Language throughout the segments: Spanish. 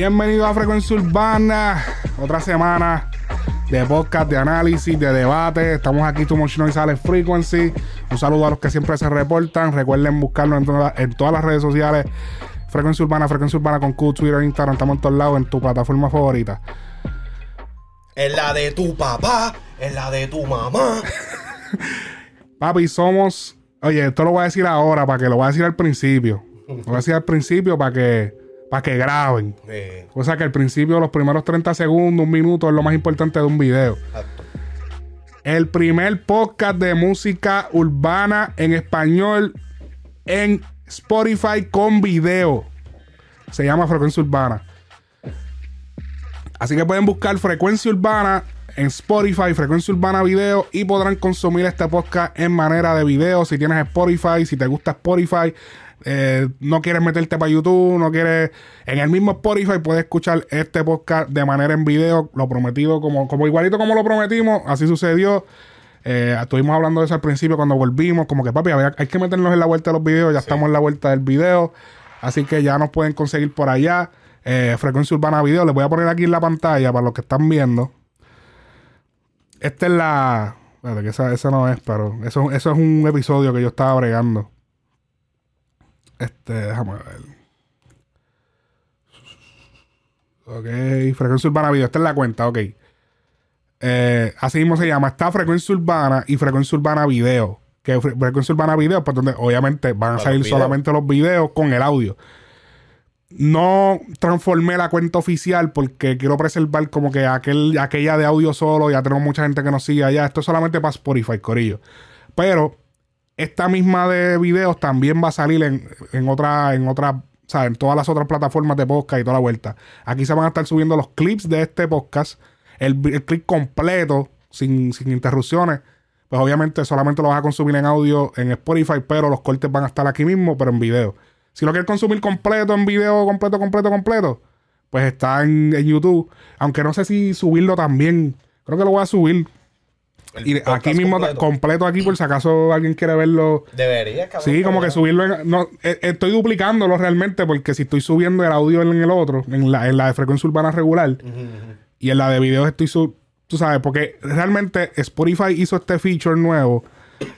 Bienvenido a Frecuencia Urbana. Otra semana de podcast, de análisis, de debate. Estamos aquí, Tu Much Noise Alex Frequency. Un saludo a los que siempre se reportan. Recuerden buscarnos en, toda- en todas las redes sociales. Frecuencia Urbana, Frecuencia Urbana con Q, Twitter, Instagram. Estamos en todos lados en tu plataforma favorita. Es la de tu papá, es la de tu mamá. Papi, somos. Oye, esto lo voy a decir ahora para que lo voy a decir al principio. Lo voy a decir al principio para que, para que graben. Eh, O sea que al principio, los primeros 30 segundos, un minuto es lo más importante de un video. exacto. El primer podcast de música urbana en español en Spotify con video. Se llama Frecuencia Urbana. Así que pueden buscar Frecuencia Urbana en Spotify, Frecuencia Urbana Video y podrán consumir este podcast en manera de video. Si tienes Spotify, si te gusta Spotify, eh, no quieres meterte para YouTube, no quieres. En el mismo Spotify puedes escuchar este podcast de manera en video. Lo prometido, como, como igualito como lo prometimos, así sucedió. Eh, estuvimos hablando de eso al principio cuando volvimos. Como que, papi, hay que meternos en la vuelta de los videos. Ya estamos en la vuelta del video. Así que ya nos pueden conseguir por allá. Eh, Frecuencia Urbana Video. Les voy a poner aquí en la pantalla para los que están viendo. Esta es la. Espérate, que esa, esa no es, pero eso, eso es un episodio que yo estaba bregando. Este, déjame ver. Ok, Frecuencia Urbana Video. Esta es la cuenta, ok. Eh, así mismo se llama. Está Frecuencia Urbana y Frecuencia Urbana Video. Que Fre- Frecuencia Urbana Video, pues donde obviamente van a salir los solamente los videos con el audio. No transformé la cuenta oficial porque quiero preservar como que aquel, aquella de audio solo. Ya tenemos mucha gente que nos sigue allá. Esto es solamente para Spotify, Corillo. Pero esta misma de videos también va a salir en, en otra, en otra, sea, en todas las otras plataformas de podcast y toda la vuelta. Aquí se van a estar subiendo los clips de este podcast, el, el clip completo, sin, sin interrupciones. Pues obviamente solamente lo vas a consumir en audio en Spotify, pero los cortes van a estar aquí mismo, pero en video. Si lo quieres consumir completo, en video, completo, completo, completo, pues está en, en YouTube. Aunque no sé si subirlo también. Creo que lo voy a subir. El Y aquí mismo, completo. completo aquí, por si acaso alguien quiere verlo. Debería, cabrón. Sí, como que subirlo en, no, eh, estoy duplicándolo realmente porque si estoy subiendo el audio en el otro, en la, en la de frecuencia urbana regular, y en la de videos estoy sub, tú sabes, porque realmente Spotify hizo este feature nuevo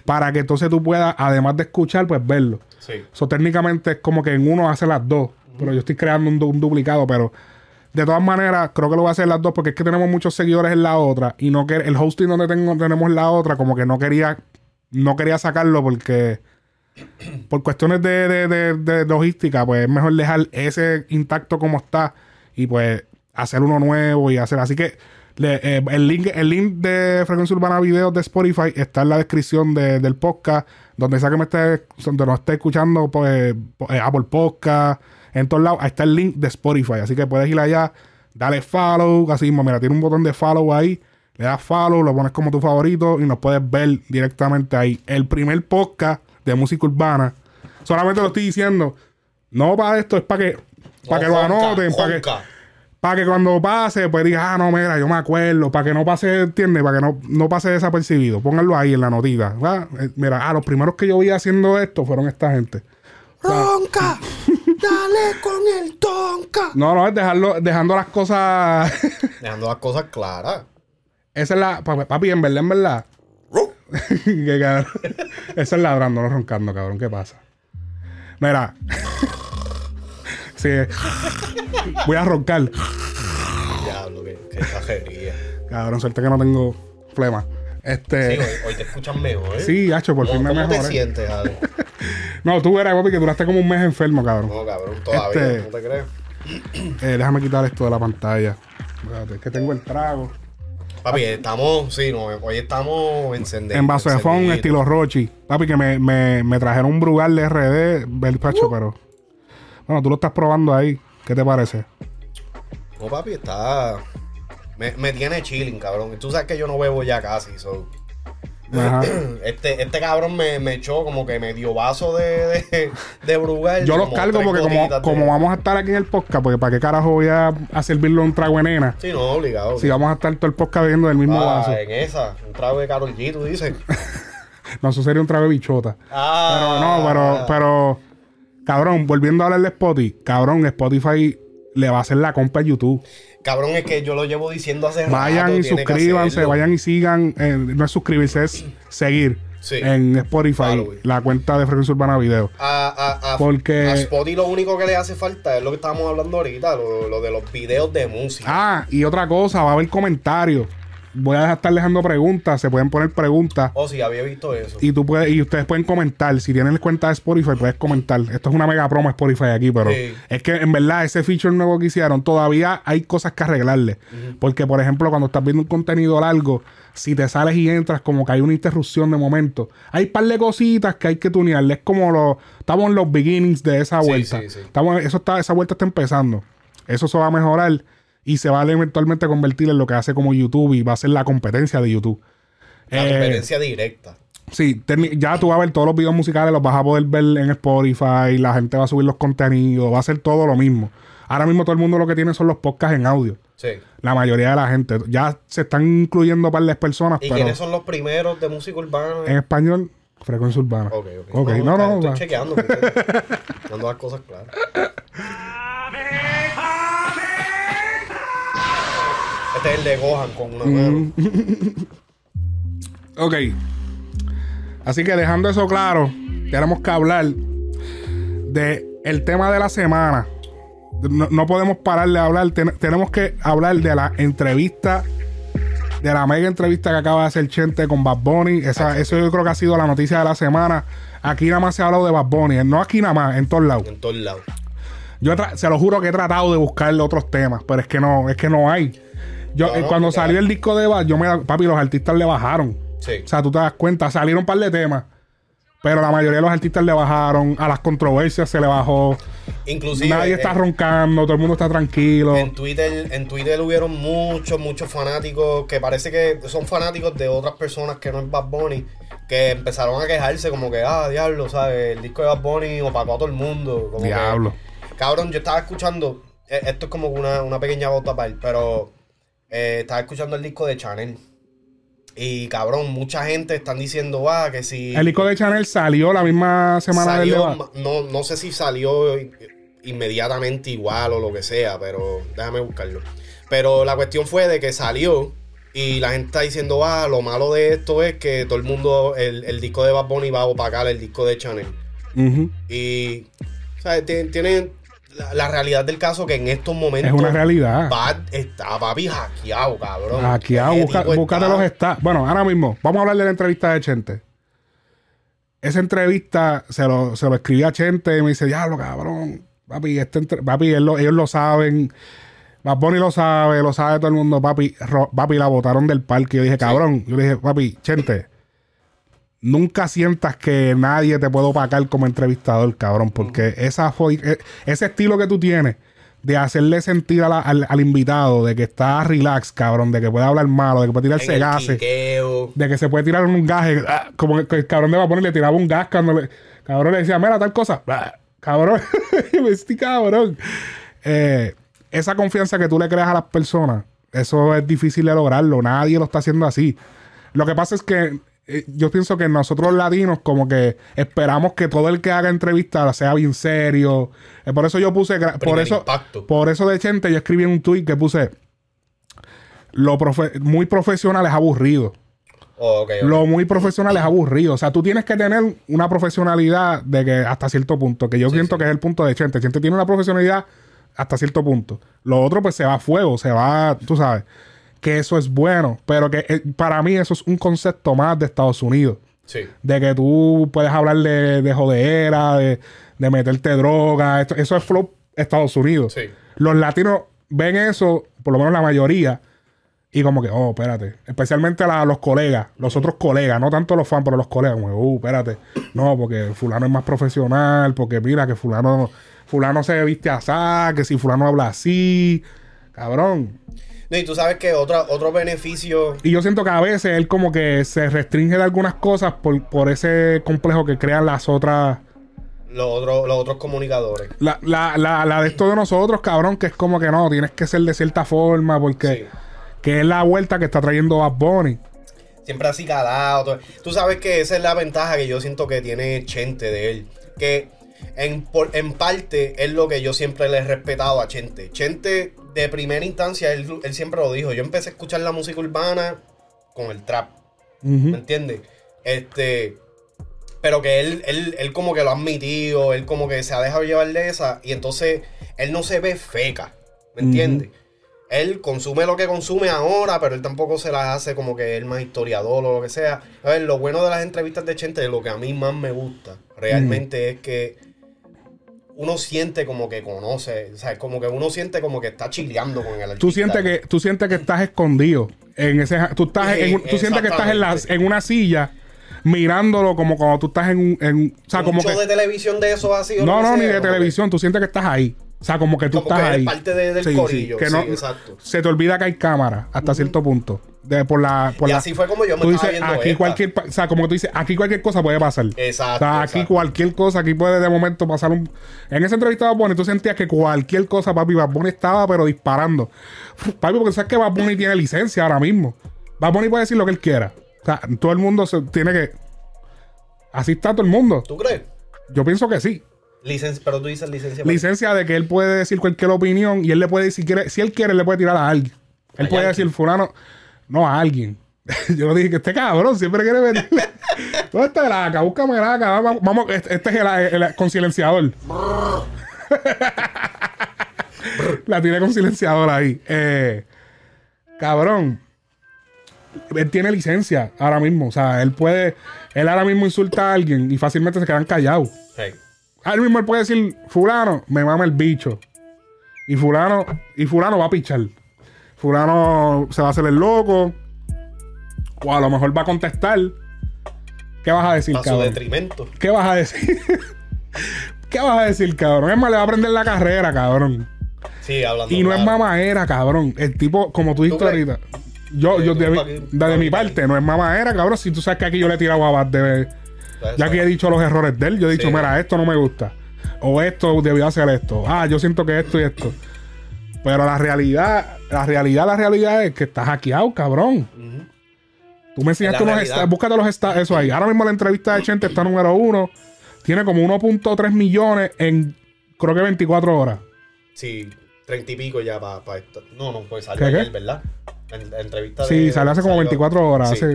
para que entonces tú puedas, además de escuchar, pues verlo. Sí. So, técnicamente es como que en uno hace las dos, pero yo estoy creando un, du- un duplicado, pero de todas maneras creo que lo voy a hacer las dos porque es que tenemos muchos seguidores en la otra y no que el hosting donde tengo, tenemos la otra como que no quería no quería sacarlo porque por cuestiones de, de- de- logística pues es mejor dejar ese intacto como está y pues hacer uno nuevo y hacer así que le- eh, el link el link de Frecuencia Urbana Videos de Spotify está en la descripción de- del podcast donde sea que me esté donde nos esté escuchando pues eh, Apple Podcast en todos lados ahí está el link de Spotify así que puedes ir allá dale follow así mismo mira tiene un botón de follow ahí le das follow lo pones como tu favorito y nos puedes ver directamente ahí el primer podcast de música urbana solamente lo estoy diciendo no para esto es para que para que lo anoten para que para que cuando pase, pues diga, ah, no, mira, yo me acuerdo, para que no pase, ¿entiendes? Para que no, no pase desapercibido. Pónganlo ahí en la notita. ¿va? Eh, Mira, ah, los primeros que yo vi haciendo esto fueron esta gente. Ronca, dale con el tonca. No, no, es dejarlo, dejando las cosas. Dejando las cosas claras. Esa es la. pa- Papi, en verdad, en verdad. que cabrón. Esa es ladrando, no roncando, cabrón. ¿Qué pasa? Mira. sí. Voy a roncar. Diablo, qué, qué exagería. Cabrón, suerte que no tengo flema. Sí, Este. hoy, hoy te escuchan mejor, ¿eh? Sí, hacho, por fin ¿Cómo, me cómo te mejoré. sientes, Ale? No, tú eras, papi, que duraste como un mes enfermo, cabrón. No, cabrón, todavía, Este- ¿no te crees? Eh, déjame quitar esto de la pantalla. Espérate, es que tengo el trago. Papi, estamos, sí, no, hoy estamos encendidos. En vaso de foam, estilo Rochi. Papi, que me, me, me trajeron un Brugal de RD, Belpacho, pero. Bueno, tú lo estás probando ahí. ¿Qué te parece? No, papi, está... Me, me tiene chilling, cabrón. Tú sabes que yo no bebo ya casi, so... Ajá. Este, este cabrón me, me echó como que medio vaso de, de, de Brugal. Yo los cargo porque como, de- como vamos a estar aquí en el podcast, porque para qué carajo voy a, a servirle un trago de nena. Sí, no, obligado. Si vamos a estar todo el podcast bebiendo del mismo ah, vaso. en esa, un trago de Karol G, tú dices. No, eso sería un trago de bichota. Pero Ah, no, pero, pero, cabrón, volviendo a hablar de Spotify, cabrón, Spotify le va a hacer la compra a YouTube. Cabrón, es que yo lo llevo diciendo hace rato. Vayan y suscríbanse, vayan y sigan. eh, no es suscribirse, es seguir Sí. en Spotify la cuenta de Frecuencia Urbana Video. A, a, a, Porque- a Spotify lo único que le hace falta es lo que estábamos hablando ahorita, lo, lo de los videos de música. Ah, y otra cosa, va a haber comentarios. Voy a estar dejando preguntas, se pueden poner preguntas. Oh, sí, había visto eso. Y tú puedes, y ustedes pueden comentar. Si tienen cuenta de Spotify, puedes comentar. Esto es una mega promo Spotify aquí, pero Sí. es que en verdad ese feature nuevo que hicieron, todavía hay cosas que arreglarle. Porque, por ejemplo, cuando estás viendo un contenido largo, si te sales y entras, como que hay una interrupción de momento. Hay un par de cositas que hay que tunearle. Es como lo, estamos en los beginnings de esa vuelta. sí, sí. Estamos, eso está, esa vuelta está empezando. Eso se va a mejorar y se va a eventualmente convertir en lo que hace como YouTube y va a ser la competencia de YouTube. La Eh, competencia directa. Sí, ya tú vas a ver todos los videos musicales, los vas a poder ver en Spotify, la gente va a subir los contenidos, va a ser todo lo mismo. Ahora mismo todo el mundo lo que tiene son los podcasts en audio. Sí. La mayoría de la gente. Ya se están incluyendo par de personas, ¿Y pero quiénes son los primeros de música urbana? en español, frecuencia urbana. Ok, ok. Ok, no, no, Estoy va. chequeando. Dando las cosas claras. Este es el de Gohan con una mano. Ok. Así que dejando eso claro, tenemos que hablar de el tema de la semana. No, no podemos parar de hablar. ten- tenemos que hablar de la entrevista, de la mega entrevista que acaba de hacer Chente con Bad Bunny. Esa, eso yo creo que ha sido la noticia de la semana. Aquí nada más se ha hablado de Bad Bunny. No aquí nada más, en todos lados. En todos lados. Yo se lo juro que he tratado de buscarle otros temas, pero es que no, es que no hay. Yo, No, eh, no, cuando salió el disco de Bad, yo me papi, los artistas le bajaron. Sí. O sea, tú te das cuenta, salieron un par de temas, pero la mayoría de los artistas le bajaron, a las controversias se le bajó, Inclusive. nadie eh, está roncando, todo el mundo está tranquilo. En Twitter, en Twitter hubieron muchos, muchos fanáticos que parece que son fanáticos de otras personas que no es Bad Bunny, que empezaron a quejarse como que, ah, diablo, ¿sabes? El disco de Bad Bunny opacó a todo el mundo. Como que- Diablo. cabrón, yo estaba escuchando, eh, esto es como una, una pequeña bota para pero eh, estaba escuchando el disco de Chanel. Y cabrón, mucha gente están diciendo, ah, que si... El disco de Chanel salió la misma semana del Salió, debate. ma- no, no sé si salió inmediatamente igual o lo que sea, pero déjame buscarlo. Pero la cuestión fue de que salió y la gente está diciendo, ah, lo malo de esto es que todo el mundo, el, el disco de Bad Bunny va a opacar el disco de Chanel. Y, o sea, ti- tiene la, la realidad del caso que en estos momentos Es una realidad. Bad está papi hackeado, cabrón. Ese busca, está- los está. Bueno, ahora mismo, vamos a hablar de la entrevista de Chente. Esa entrevista se lo, se lo escribí a Chente y me dice, diablo, cabrón. Papi, este entre- papi él lo- ellos lo saben. Bad Bunny lo sabe, lo sabe todo el mundo, papi. Ro- papi, la botaron del parque. Yo dije, cabrón. Yo le dije, papi, Chente, nunca sientas que nadie te puede opacar como entrevistador, cabrón. Porque esa e- ese estilo que tú tienes de hacerle sentir a la- al, al invitado de que está relax, cabrón, de que puede hablar malo, de que puede tirarse el gases, quiqueo. de que se puede tirar un gas, eh, ah, como que el cabrón de Bunny le tiraba un gas cuando le, cabrón le decía, mira, tal cosa, ah, cabrón, estoy cabrón. Eh, esa confianza que tú le creas a las personas, eso es difícil de lograrlo, nadie lo está haciendo así. Lo que pasa es que eh, yo pienso que nosotros latinos como que esperamos que todo el que haga entrevista sea bien serio. Eh, por eso yo puse, por eso, impacto. por eso de Chente yo escribí un tweet que puse, lo profe- muy profesional es aburrido. Oh. Lo muy profesional es aburrido. O sea, tú tienes que tener una profesionalidad de que hasta cierto punto, que yo siento que es el punto de Chente. Chente tiene una profesionalidad hasta cierto punto. Lo otro, pues se va a fuego, se va, tú sabes, que eso es bueno. Pero que eh, para mí eso es un concepto más de Estados Unidos. Sí. De que tú puedes hablar de, de jodera, de, de meterte droga. esto- eso es flow Estados Unidos. Sí. Los latinos ven eso, por lo menos la mayoría, y como que, oh, espérate. Especialmente la- los colegas, los otros colegas, no tanto los fans, pero los colegas, como, uh, espérate. No, porque fulano es más profesional, porque mira que fulano, fulano se viste así, que si fulano habla así, cabrón. No, y tú sabes que otra, otro beneficio. Y yo siento que a veces él como que se restringe de algunas cosas por, por ese complejo que crean las otras... Los otros, los otros comunicadores. La, la, la, la de esto de nosotros, cabrón, que es como que no, tienes que ser de cierta forma, porque... Sí. Que es la vuelta que está trayendo Bad Bunny. Siempre así calado. Tú sabes que esa es la ventaja que yo siento que tiene Chente de él. Que en, por- en parte es lo que yo siempre le he respetado a Chente. Chente, de primera instancia, él, él siempre lo dijo. Yo empecé a escuchar la música urbana con el trap. ¿Me entiendes? Este. Pero que él, él, él como que lo ha admitido, él como que se ha dejado llevar de esa. Y entonces él no se ve feca. ¿Me entiendes? Él consume lo que consume ahora, pero él tampoco se las hace como que él más historiador o lo que sea. A ver, lo bueno de las entrevistas de Chente, lo que a mí más me gusta, realmente es que uno siente como que conoce, o sea, como que uno siente como que está chileando con el artista. Tú sientes que tú sientes que estás escondido en ese tú estás Sí, en tú sientes que estás en la en una silla mirándolo como cuando tú estás en un en, o sea, un como show que de televisión de eso así. No, que no, ni de que- televisión, tú sientes que estás ahí. O sea, como que tú Como estás que eres ahí. parte de- del corillo, que sí, no, exacto. Se te olvida que hay cámara hasta cierto punto. De, por la, por Y la- así fue como yo me tú estaba dices, aquí esta. cualquier, o sea, como tú dices, aquí cualquier cosa puede pasar. Exacto, O sea, aquí exacto. cualquier cosa, aquí puede de momento pasar un... En esa entrevista Bad Bunny, tú sentías que cualquier cosa, papi, Bad Bunny estaba, pero disparando. Papi, porque sabes que Bad Bunny tiene licencia ahora mismo. Bad Bunny puede decir lo que él quiera. O sea, todo el mundo se tiene que... Así está todo el mundo. ¿Tú crees? Yo pienso que sí. Licencia, pero tú dices licencia. para- licencia de que él puede decir cualquier opinión y él le puede decir, si, quiere, si él quiere, le puede tirar a alguien. Él A puede Yankee. decir, fulano, no a alguien. Yo no dije que este cabrón siempre quiere venirle. ¿Dónde está el AK? Búscame el AK. Vamos, vamos, este este es el, el- con silenciador. La tiene con silenciador ahí. Eh, cabrón. Él tiene licencia ahora mismo. O sea, él puede. Él ahora mismo insulta a alguien y fácilmente se quedan callados. Hey. Ahora mismo él puede decir, fulano, me mama el bicho. Y fulano, y fulano va a pichar. Fulano se va a hacer el loco. O a lo mejor va a contestar. ¿Qué vas a decir, A su cabrón? detrimento. ¿Qué vas a decir? ¿Qué vas a decir, cabrón? Es más, le va a aprender la carrera, cabrón. Sí, hablando. Y no es claro. mamadera, cabrón. El tipo, como tú dijiste ahorita. Yo, yo de, mi- de mi parte, no es mamadera, cabrón. Si tú sabes que aquí yo le he tirado a Bad de, ya que he dicho los errores de él, yo he dicho, Sí. mira, esto no me gusta. O esto debió hacer esto. Ah, yo siento que esto y esto. Pero la realidad, la realidad, la realidad es que estás hackeado, cabrón. Tú me enseñaste unos esta- búscate los esta- eso ahí. Ahora mismo la entrevista de Chente está número uno. Tiene como 1.3 millones en creo que 24 horas. Sí, treinta y pico ya para esto. No, no, pues salió ayer, ¿verdad? En la entrevista Sí, de- salió hace como salió- 24 horas. Sí.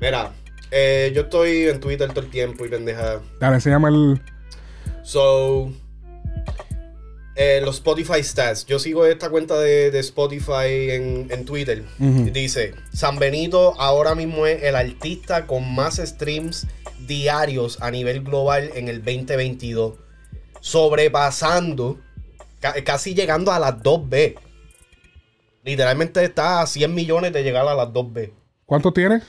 Mira, eh, yo estoy en Twitter todo el tiempo y pendeja. Dale, enséñame el. So, eh, los Spotify stats. Yo sigo esta cuenta de, de Spotify en, en Twitter. Dice, San Benito ahora mismo es el artista con más streams diarios a nivel global en el 2022. Sobrepasando, ca- casi llegando a las 2B. Literalmente está a 100 millones de llegar a las 2B. ¿Cuánto tienes?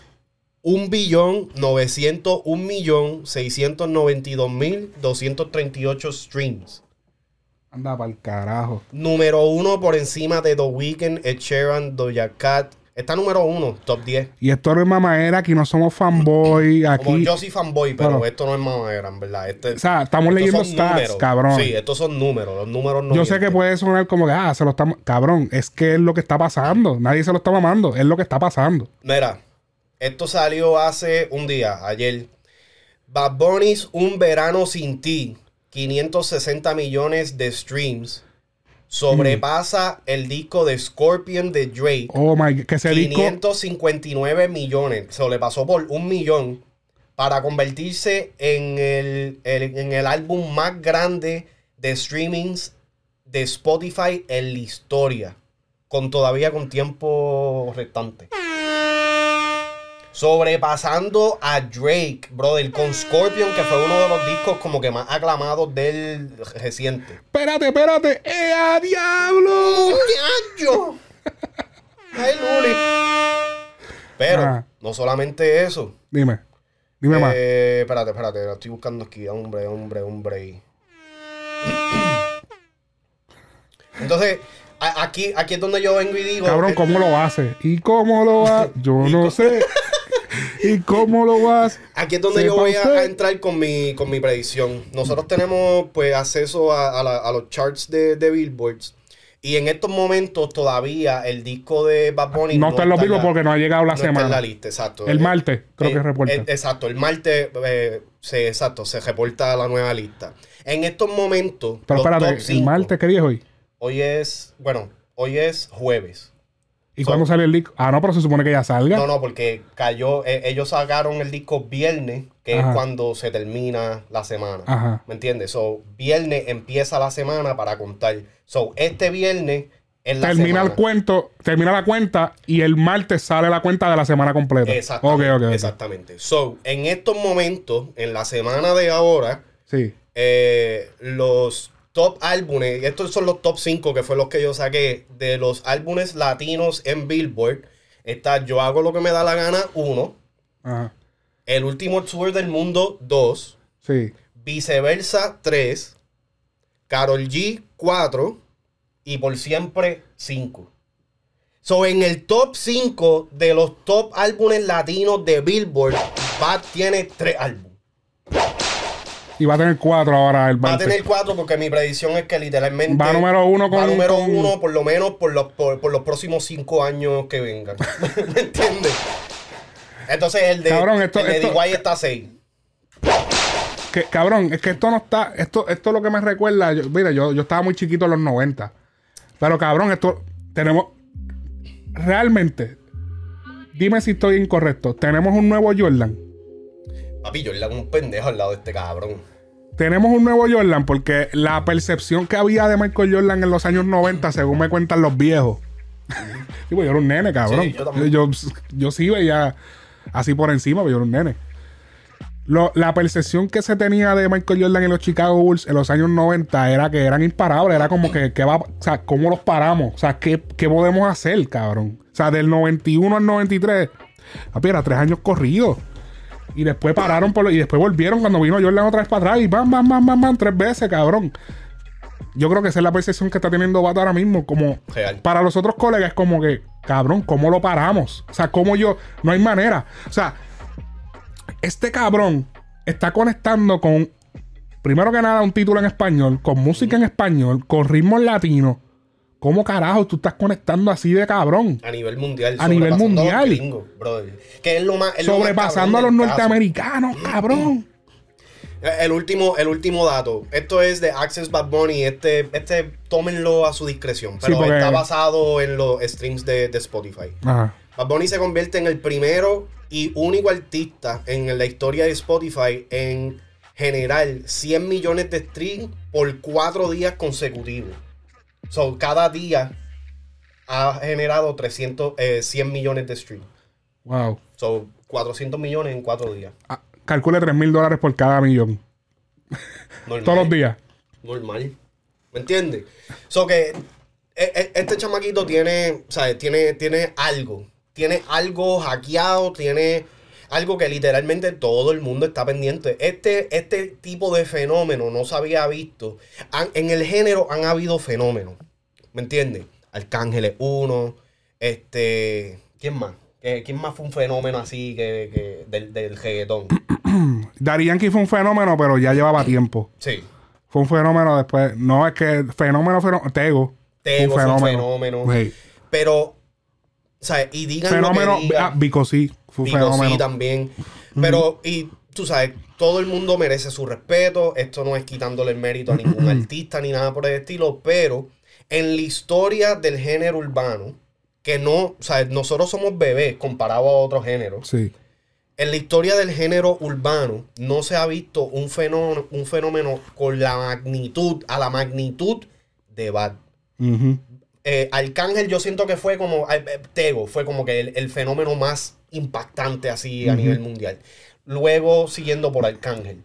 1 billón 901 millón 692 mil 238 streams. Anda para el carajo. Número uno por encima de The Weeknd, Ed Sheeran, Doja Cat. Está número uno, top 10. Y esto no es mamadera, aquí no somos fanboy. Como Aquí. yo soy fanboy, pero esto no es mamadera, en verdad. Este- O sea, estamos leyendo stats, números. cabrón. Sí, estos son números. Los números no Yo sé que puede sonar como que, ah, se lo estamos. Cabrón, es que es lo que está pasando. Nadie se lo está mamando. Es lo que está pasando. Mira, esto salió hace un día, ayer. Bad Bunny's Un Verano Sin Ti, 560 millones de streams. Sobrepasa el disco de Scorpion de Drake. Oh my, que ese disco. 559 millones. Se le pasó por un millón para convertirse en el, el- en el álbum más grande de streamings de Spotify en la historia. Con todavía con tiempo restante. Sobrepasando a Drake, brother, con Scorpion, que fue uno de los discos como que más aclamados del reciente. Espérate, espérate. ¡Eh, a diablo! ¡Muchacho! ¡Ay, Luli! Pero, no solamente eso. Dime. Dime más. Eh, espérate, espérate, lo estoy buscando aquí. Hombre, hombre, hombre. Entonces, aquí, aquí es donde yo vengo y digo. Cabrón, ¿cómo lo hace? ¿Y cómo lo hace? Yo no sé. ¿Y cómo lo hace? Aquí es donde yo voy a, entrar con mi, con mi predicción. Nosotros tenemos pues acceso a, a la- a los charts de, de Billboards. Y en estos momentos todavía el disco de Bad Bunny No está en los en vivos porque no ha llegado la no está en semana. la lista, exacto. El Eh, martes, creo eh, que reporta. eh, exacto, el martes eh, se, exacto, se reporta la nueva lista. En estos momentos, Pero espérate, el martes, ¿qué día es hoy? hoy es, bueno, hoy es jueves. ¿Y So- cuándo sale el disco? Ah, no, pero se supone que ya salga. No, no, porque cayó, eh, ellos sacaron el disco viernes, que Ajá. es cuando se termina la semana. Ajá. ¿Me entiendes? So, viernes empieza la semana para contar. So, este viernes es la termina semana. el cuento, termina la cuenta y el martes sale la cuenta de la semana completa. Exactamente. Ok, ok, ok. Exactamente. So, en estos momentos, en la semana de ahora, Sí. eh, los top álbumes, y estos son los top 5 que fue los que yo saqué, de los álbumes latinos en Billboard, está Yo hago lo que me da la gana, 1, Ajá. El último tour del mundo, 2, Sí. Viceversa, 3, Carol G, 4 y Por Siempre, 5. So, en el top 5 de los top álbumes latinos de Billboard, Bad tiene 3 álbumes. Y va a tener cuatro ahora el Va a tener 4 porque mi predicción es que literalmente Va número uno va con- número con- uno por lo menos por los, por, por los próximos 5 años que vengan. ¿Me entiendes? Entonces el de, Cabrón, esto- el de esto- DY está 6. Que, cabrón, es que esto no está. Esto, esto es lo que me recuerda. Yo, mira, yo, yo estaba muy chiquito en los 90. Pero cabrón, esto. Tenemos. Realmente. Dime si estoy incorrecto. Tenemos un nuevo Jordan. Papi, le hago un pendejo al lado de este cabrón. Tenemos un nuevo Jordan porque la percepción que había de Michael Jordan en los años 90, según me cuentan los viejos. Digo, yo era un nene, cabrón. Sí, yo yo, sí veía así por encima, pero yo era un nene. Lo- la percepción que se tenía de Michael Jordan en los Chicago Bulls en los años 90 era que eran imparables. Era como que, ¿qué va, o sea, ¿cómo los paramos? O sea, ¿qué, qué podemos hacer, cabrón? O sea, del 91 al 93, papi, era tres años corridos. Y después pararon por lo- y después volvieron cuando vino Jordan otra vez para atrás y bam, bam, bam, bam, bam, tres veces, cabrón. Yo creo que esa es la percepción que está teniendo Bata ahora mismo. Como Real. para los otros colegas es como que, cabrón, ¿cómo lo paramos? O sea, ¿cómo yo? No hay manera. O sea, este cabrón está conectando con, primero que nada, un título en español, con música en español, con ritmos latinos. ¿Cómo carajo tú estás conectando así de cabrón? A nivel mundial. A nivel mundial. A los gringos, brother. Que es lo más. es lo más Sobrepasando a los caso. norteamericanos, cabrón. Eh, El último, el último dato. Esto es de Access Bad Bunny. Este, este, tómenlo a su discreción. Pero porque- está basado en los streams de, de Spotify. Ajá. Bad Bunny se convierte en el primero y único artista en la historia de Spotify en generar 100 millones de streams por cuatro días consecutivos. So, cada día ha generado 300, eh, 100 millones de streams. Wow. So, 400 millones en cuatro días. Ah, calcule 3 mil dólares por cada millón. Normal. Todos los días. normal. ¿Me entiendes? So que e- e- este chamaquito tiene, ¿sabes? Tiene, tiene algo. Tiene algo hackeado, tiene algo que literalmente todo el mundo está pendiente. Este, este tipo de fenómeno no se había visto. Han- en el género han habido fenómenos. ¿Me entiendes? Arcángeles 1, este... ¿Quién más? ¿Qué- ¿Quién más fue un fenómeno así que, que del, del reggaetón? Daddy Yankee fue un fenómeno, pero ya llevaba tiempo. Sí. Fue un fenómeno después. No, es que fenómeno, fenómeno. Tego. Tego fue un fenómeno. Sí. Pero, o sea, y digan Fenómeno. lo que digan. Ah, Vico sí. Fue un Vico fenómeno. sí también. Pero, y tú sabes, todo el mundo merece su respeto. Esto no es quitándole el mérito a ningún artista ni nada por el estilo. Pero en la historia del género urbano, que no, o sea, nosotros somos bebés comparado a otros géneros. Sí. En la historia del género urbano no se ha visto un fenómeno, un fenómeno con la magnitud, a la magnitud de Bad. Ujú. Eh, Arcángel yo siento que fue como, eh, eh, Tego fue como que el, el fenómeno más impactante así a nivel mundial. Luego siguiendo por Arcángel.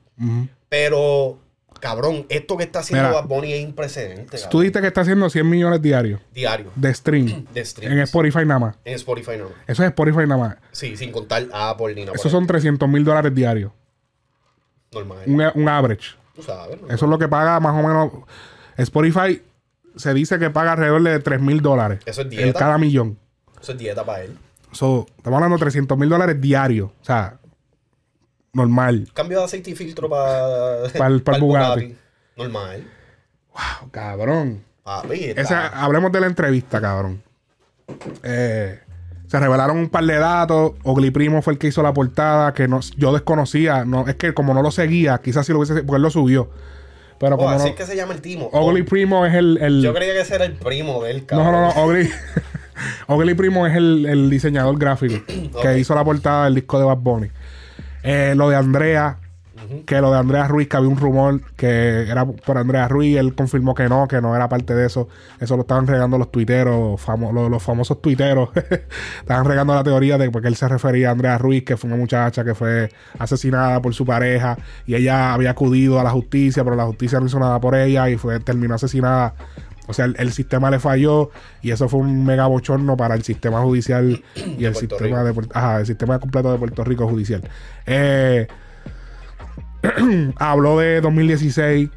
Pero, cabrón, esto que está haciendo Mira. Bad Bunny es imprecedente. Tú dijiste que está haciendo 100 millones diarios Diario de stream de streams. en Spotify nada más. En Spotify no. Eso es Spotify nada más. Sí, sin contar Apple ni nada. Esos son 300 mil dólares diarios. normal. Un, un average. Tú sabes. ¿no? Eso es lo que paga más o menos. Spotify se dice que paga alrededor de 3 mil dólares. Eso es dieta. cada millón. Eso es dieta para él. So, estamos hablando de 300 mil dólares diarios. O sea, normal. Cambio de aceite y filtro para Pa'l- pa'l Bugatti. Normal. Wow, cabrón. Papi, Esa- hablemos de la entrevista, cabrón. Eh, se revelaron un par de datos. Ogli Primo fue el que hizo la portada, que no, yo desconocía. No, es que como no lo seguía, quizás sí lo hubiese... Porque él lo subió. Pero Oh, como así no... es que se llama el timo. Ogli Primo es el... el- Yo creía que ese era el primo del no, cabrón. no, no. Ogli... Ogli Primo es el, el diseñador gráfico que hizo la portada del disco de Bad Bunny. Eh, lo de Andrea, que lo de Andrea Ruiz, que había un rumor que era por Andrea Ruiz, él confirmó que no, que no era parte de eso. Eso lo estaban regando los tuiteros, famo- los, los famosos tuiteros. estaban regando la teoría de porque él se refería a Andrea Ruiz, que fue una muchacha que fue asesinada por su pareja y ella había acudido a la justicia, pero la justicia no hizo nada por ella y fue terminó asesinada. O sea, el, el sistema le falló y eso fue un mega bochorno para el sistema judicial y el Puerto sistema de Puer- ajá, el sistema completo de Puerto Rico judicial. Eh, habló de 2016.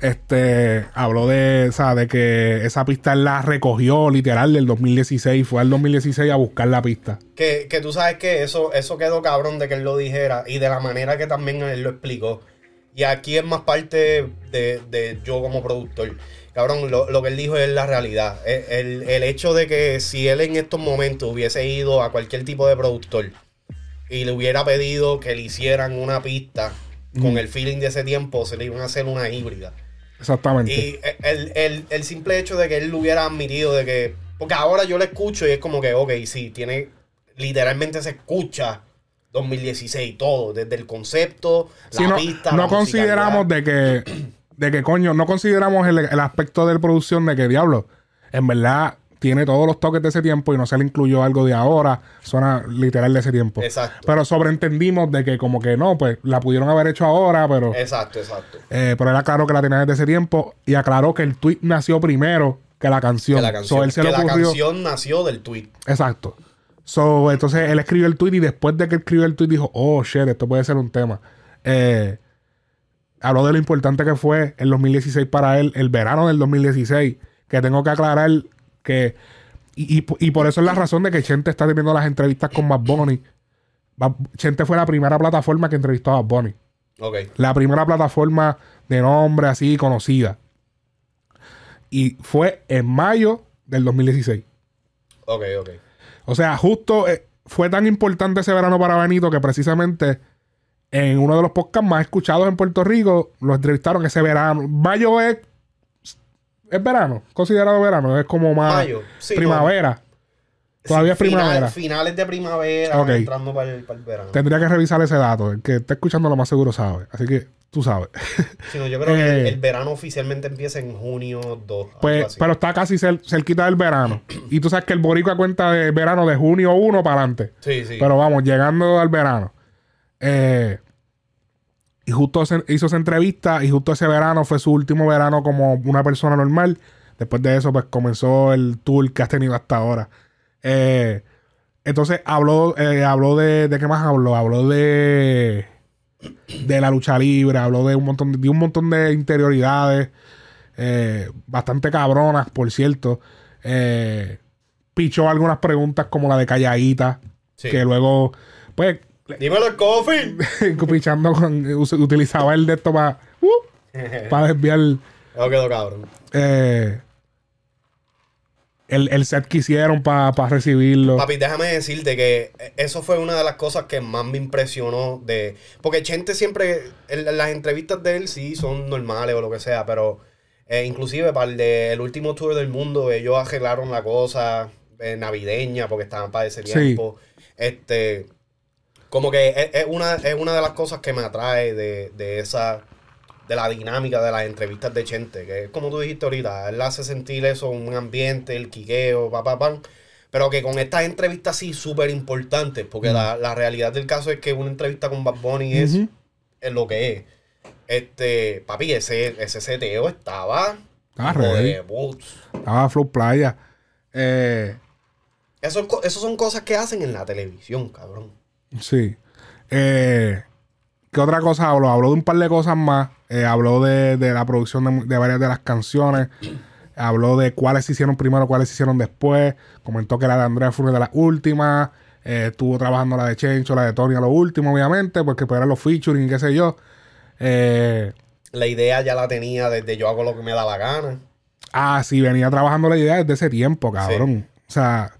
Este habló de, o sea, de que esa pista la recogió literal del 2016. Fue al 2016 a buscar la pista. Que, que tú sabes que eso, eso quedó cabrón de que él lo dijera y de la manera que también él lo explicó. Y aquí es más parte de, de yo como productor. Cabrón, lo, lo que él dijo es la realidad. El, el- el hecho de que si él en estos momentos hubiese ido a cualquier tipo de productor y le hubiera pedido que le hicieran una pista con el feeling de ese tiempo, se le iban a hacer una híbrida. Exactamente. Y el, el- el simple hecho de que él lo hubiera admitido de que. Porque ahora yo lo escucho y es como que, ok, sí, tiene. Literalmente se escucha 2016 todo, desde el concepto, Sí, la no, pista. no la consideramos de que, de que coño, no consideramos el, el aspecto de producción de que diablo, en verdad tiene todos los toques de ese tiempo y no se le incluyó algo de ahora, suena literal de ese tiempo. Exacto. Pero sobreentendimos de que como que no, pues la pudieron haber hecho ahora, pero, Exacto, exacto. eh, pero él aclaró que la tenía desde ese tiempo y aclaró que el tweet nació primero que la canción. Que la So, canción, él se que le la canción nació del tweet. Exacto. So, entonces él escribió el tweet y después de que escribió el tweet dijo, oh shit, esto puede ser un tema. Eh, habló de lo importante que fue el 2016 para él, el verano del 2016, que tengo que aclarar que, y, y- y por eso es la razón de que Chente está teniendo las entrevistas con Bad Bunny. Chente fue la primera plataforma que entrevistó a Bad Bunny. La primera plataforma de nombre así conocida. Y fue en mayo del 2016. Ok, ok. O sea, justo eh, fue tan importante ese verano para Benito que precisamente en uno de los podcasts más escuchados en Puerto Rico lo entrevistaron ese verano. Mayo es. Es verano, considerado verano, es como más Mayo, sí, primavera. Todavía es final- primavera. finales de primavera, entrando para el, para el verano. Tendría que revisar ese dato. El que está escuchando lo más seguro sabe. Así que tú sabes. Sí, no, yo creo que Eh. el, el verano oficialmente empieza en junio 2. algo Pues, pero está casi cer- cerquita del verano. Y tú sabes que el boricua cuenta de verano de junio 1 para adelante. Sí, sí. Pero vamos, llegando al verano. Eh, y justo hizo esa entrevista y justo ese verano fue su último verano como una persona normal. Después de eso, pues comenzó el tour que has tenido hasta ahora. Eh, entonces habló, eh, habló de, ¿de qué más habló? Habló de de la lucha libre, habló de un montón de, de un montón de interioridades, eh, bastante cabronas, por cierto. Eh, pichó algunas preguntas como la de Calladita, Sí. que luego, pues, Dímelo el coffee. pichando con, us- utilizaba el de esto para para desviar Eso quedó cabrón. eh, el, el set que hicieron para recibirlo. Papi, déjame decirte que eso fue una de las cosas que más me impresionó de... Porque Chente siempre... las entrevistas de él sí son normales o lo que sea, pero... eh, inclusive para el, de- el último tour del mundo, ellos arreglaron la cosa eh, navideña porque estaban para ese Sí. tiempo. Este... Como que es, es una, es una de las cosas que me atrae de, de esa... De la dinámica de las entrevistas de Chente, que es como tú dijiste ahorita, él hace sentir eso, un ambiente, el quiqueo, pa, pa, pam. Pero que con estas entrevistas sí súper importantes, porque la, la realidad del caso es que una entrevista con Bad Bunny es, es lo que es. Este, papi, ese, ese seteo estaba Ah, de boots. Estaba Flow Playa. Eh, Eso, eso son cosas que hacen en la televisión, cabrón. Sí. Eh, ¿Qué otra cosa habló? Habló de un par de cosas más. Eh, habló de, de la producción de, varias de las canciones. Habló de cuáles se hicieron primero, cuáles se hicieron después. Comentó que la de Andrea fue una de las últimas. Eh, estuvo trabajando la de Chencho, la de Tony a lo último, obviamente, porque pues eran los featuring y qué sé yo. Eh, La idea ya la tenía desde yo hago lo que me da la gana. Ah, sí, venía trabajando la idea desde ese tiempo, cabrón. O sea,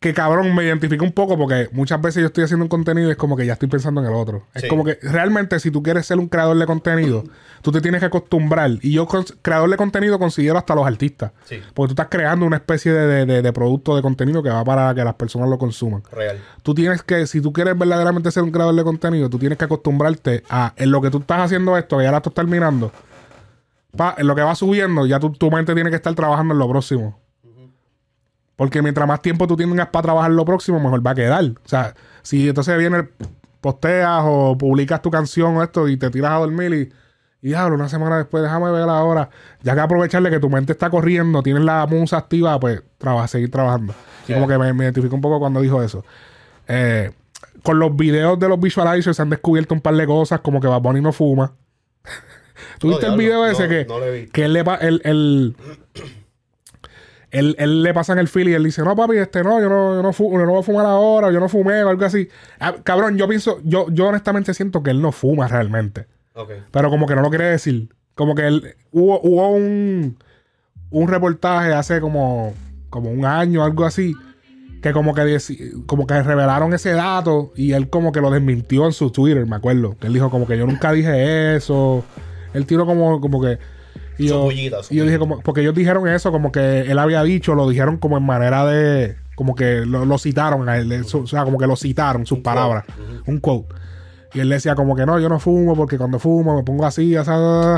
que cabrón me identifica un poco porque muchas veces yo estoy haciendo un contenido y es como que ya estoy pensando en el otro. Es como que realmente si tú quieres ser un creador de contenido, tú te tienes que acostumbrar. Y yo, creador de contenido, considero hasta los artistas. Sí. Porque tú estás creando una especie de, de- de- de producto de contenido que va para que las personas lo consuman. Real. Tú tienes que, si tú quieres verdaderamente ser un creador de contenido, tú tienes que acostumbrarte a, en lo que tú estás haciendo esto, que ya la estás terminando, pa, en lo que va subiendo, ya tu, tu mente tiene que estar trabajando en lo próximo. Porque mientras más tiempo tú tengas para trabajar lo próximo, mejor va a quedar. O sea, si entonces viene, posteas o publicas tu canción o esto y te tiras a dormir y, y diablo, una semana después, déjame ver ahora. Ya que aprovecharle que tu mente está corriendo, tienes la musa activa, pues trabaja, seguir trabajando. Y como que me, me identifico un poco cuando dijo eso. Eh, con los videos de los visualizers se han descubierto un par de cosas, como que Bad Bunny no fuma. ¿Tú No, viste el video ese no, que, he visto. que él le él, él- él- él le pasa en el feel y él dice, no papi, este no, yo no, yo no, fu- yo no voy a fumar ahora, yo no fumé o algo así. Ah, cabrón, yo pienso, yo, yo honestamente siento que él no fuma realmente. Ok. Pero como que no lo quiere decir. Como que él, hubo, hubo un, un reportaje hace como, como un año, algo así, que como que, como que revelaron ese dato y él como que lo desmintió en su Twitter, me acuerdo. Que él dijo como que yo nunca dije eso. Él tiró como, como que... Y yo, y yo dije como... Porque ellos dijeron eso, como que él había dicho, lo dijeron como en manera de... Como que lo, lo citaron a él. o sea, como que lo citaron, sus Un palabras. quote, Un quote. Y él decía como que no, yo no fumo porque cuando fumo me pongo así, así.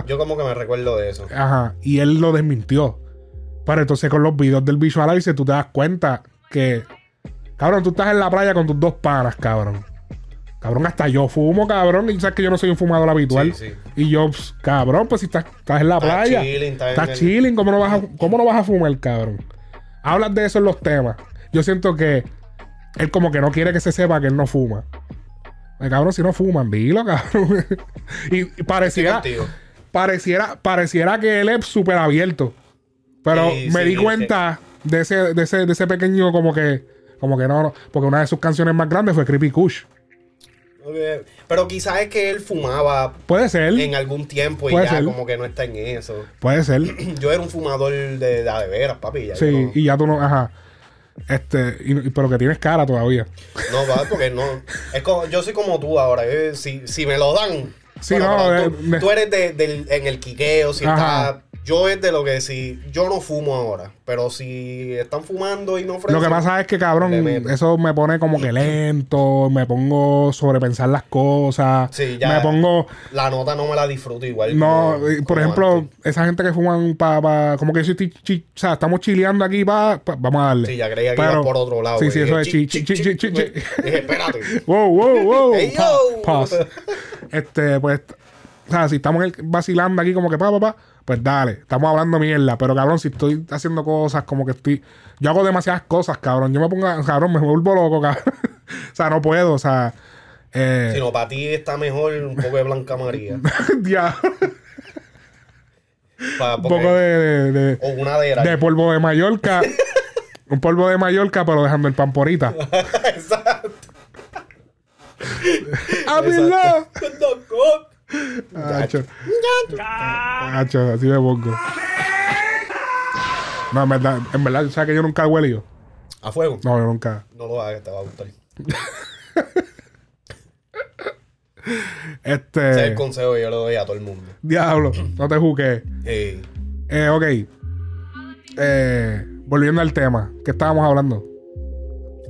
Yo como que me recuerdo de eso. Ajá. Y él lo desmintió. Pero entonces con los videos del visualizer tú te das cuenta que, cabrón, tú estás en la playa con tus dos panas, cabrón. Cabrón, hasta yo fumo, cabrón. Y sabes que yo no soy un fumador habitual. Sí, sí. Y yo, pues, cabrón, pues si estás, estás en la playa. chilling, estás en el- chilling, ¿cómo no, vas a, ¿cómo no vas a fumar, cabrón? Hablas de eso en los temas. Yo siento que él como que no quiere que se sepa que él no fuma. Ay, cabrón, si no fuman, dilo, cabrón. y, pareciera, pareciera, pareciera que él es súper abierto. Pero Sí, me di cuenta de, ese, de, ese, de ese pequeño como que, como que no, no. Porque una de sus canciones más grandes fue Creepy Kush. Pero quizás es que él fumaba Puede ser, en algún tiempo y Puede ya ser. como que no está en eso. puede ser. Yo era un fumador de, de, de veras, papi. ya sí, no, y ya tú no, ajá. Este, y- pero que tienes cara todavía. no, va, porque no. Es como, yo soy como tú ahora. eh, si, si me lo dan. Sí, bueno, no, eh, tú, me- tú eres de, del- en el quiqueo, si Ajá. está. Yo es de lo que si. Yo no fumo ahora. Pero si están fumando y no ofrecen. Lo que pasa es que, cabrón, eso me pone como que lento, me pongo sobrepensar las cosas, Sí, ya. me pongo... La nota no me la disfruto igual. No, como- por como ejemplo, antes. esa gente que fuman para... como que yo estoy... chi- o sea, estamos chileando aquí para... vamos a darle. Sí, ya creía que iba por otro lado. Sí, sí, eso es chi, chi, chi, chi. Dije, espérate. Wow, wow, wow. Hey, Pa- pause. Este, pues... O sea, si estamos vacilando aquí como que pa, pa, pa, pues dale, estamos hablando mierda. Pero cabrón, si estoy haciendo cosas como que estoy... Yo hago demasiadas cosas, cabrón. Yo me pongo... Cabrón, me vuelvo loco, cabrón. o sea, no puedo, o sea... Eh, Si no, para ti está mejor un poco de Blanca María. ya, Pa- un poco de, de, de- O una de de polvo de Mallorca. un polvo de Mallorca, pero dejando el pan porita. Exacto. ¡I'm in love! Hacho. Hacho, así me pongo. No, en verdad, en verdad, ¿sabes que yo nunca he huelido? A fuego. No, yo nunca. No lo hagas, te va a gustar. Ese es Este. el consejo que yo le doy a todo el mundo. Diablo, no te juzgues. Eh, Eh, ok. Eh, volviendo al tema, ¿qué estábamos hablando?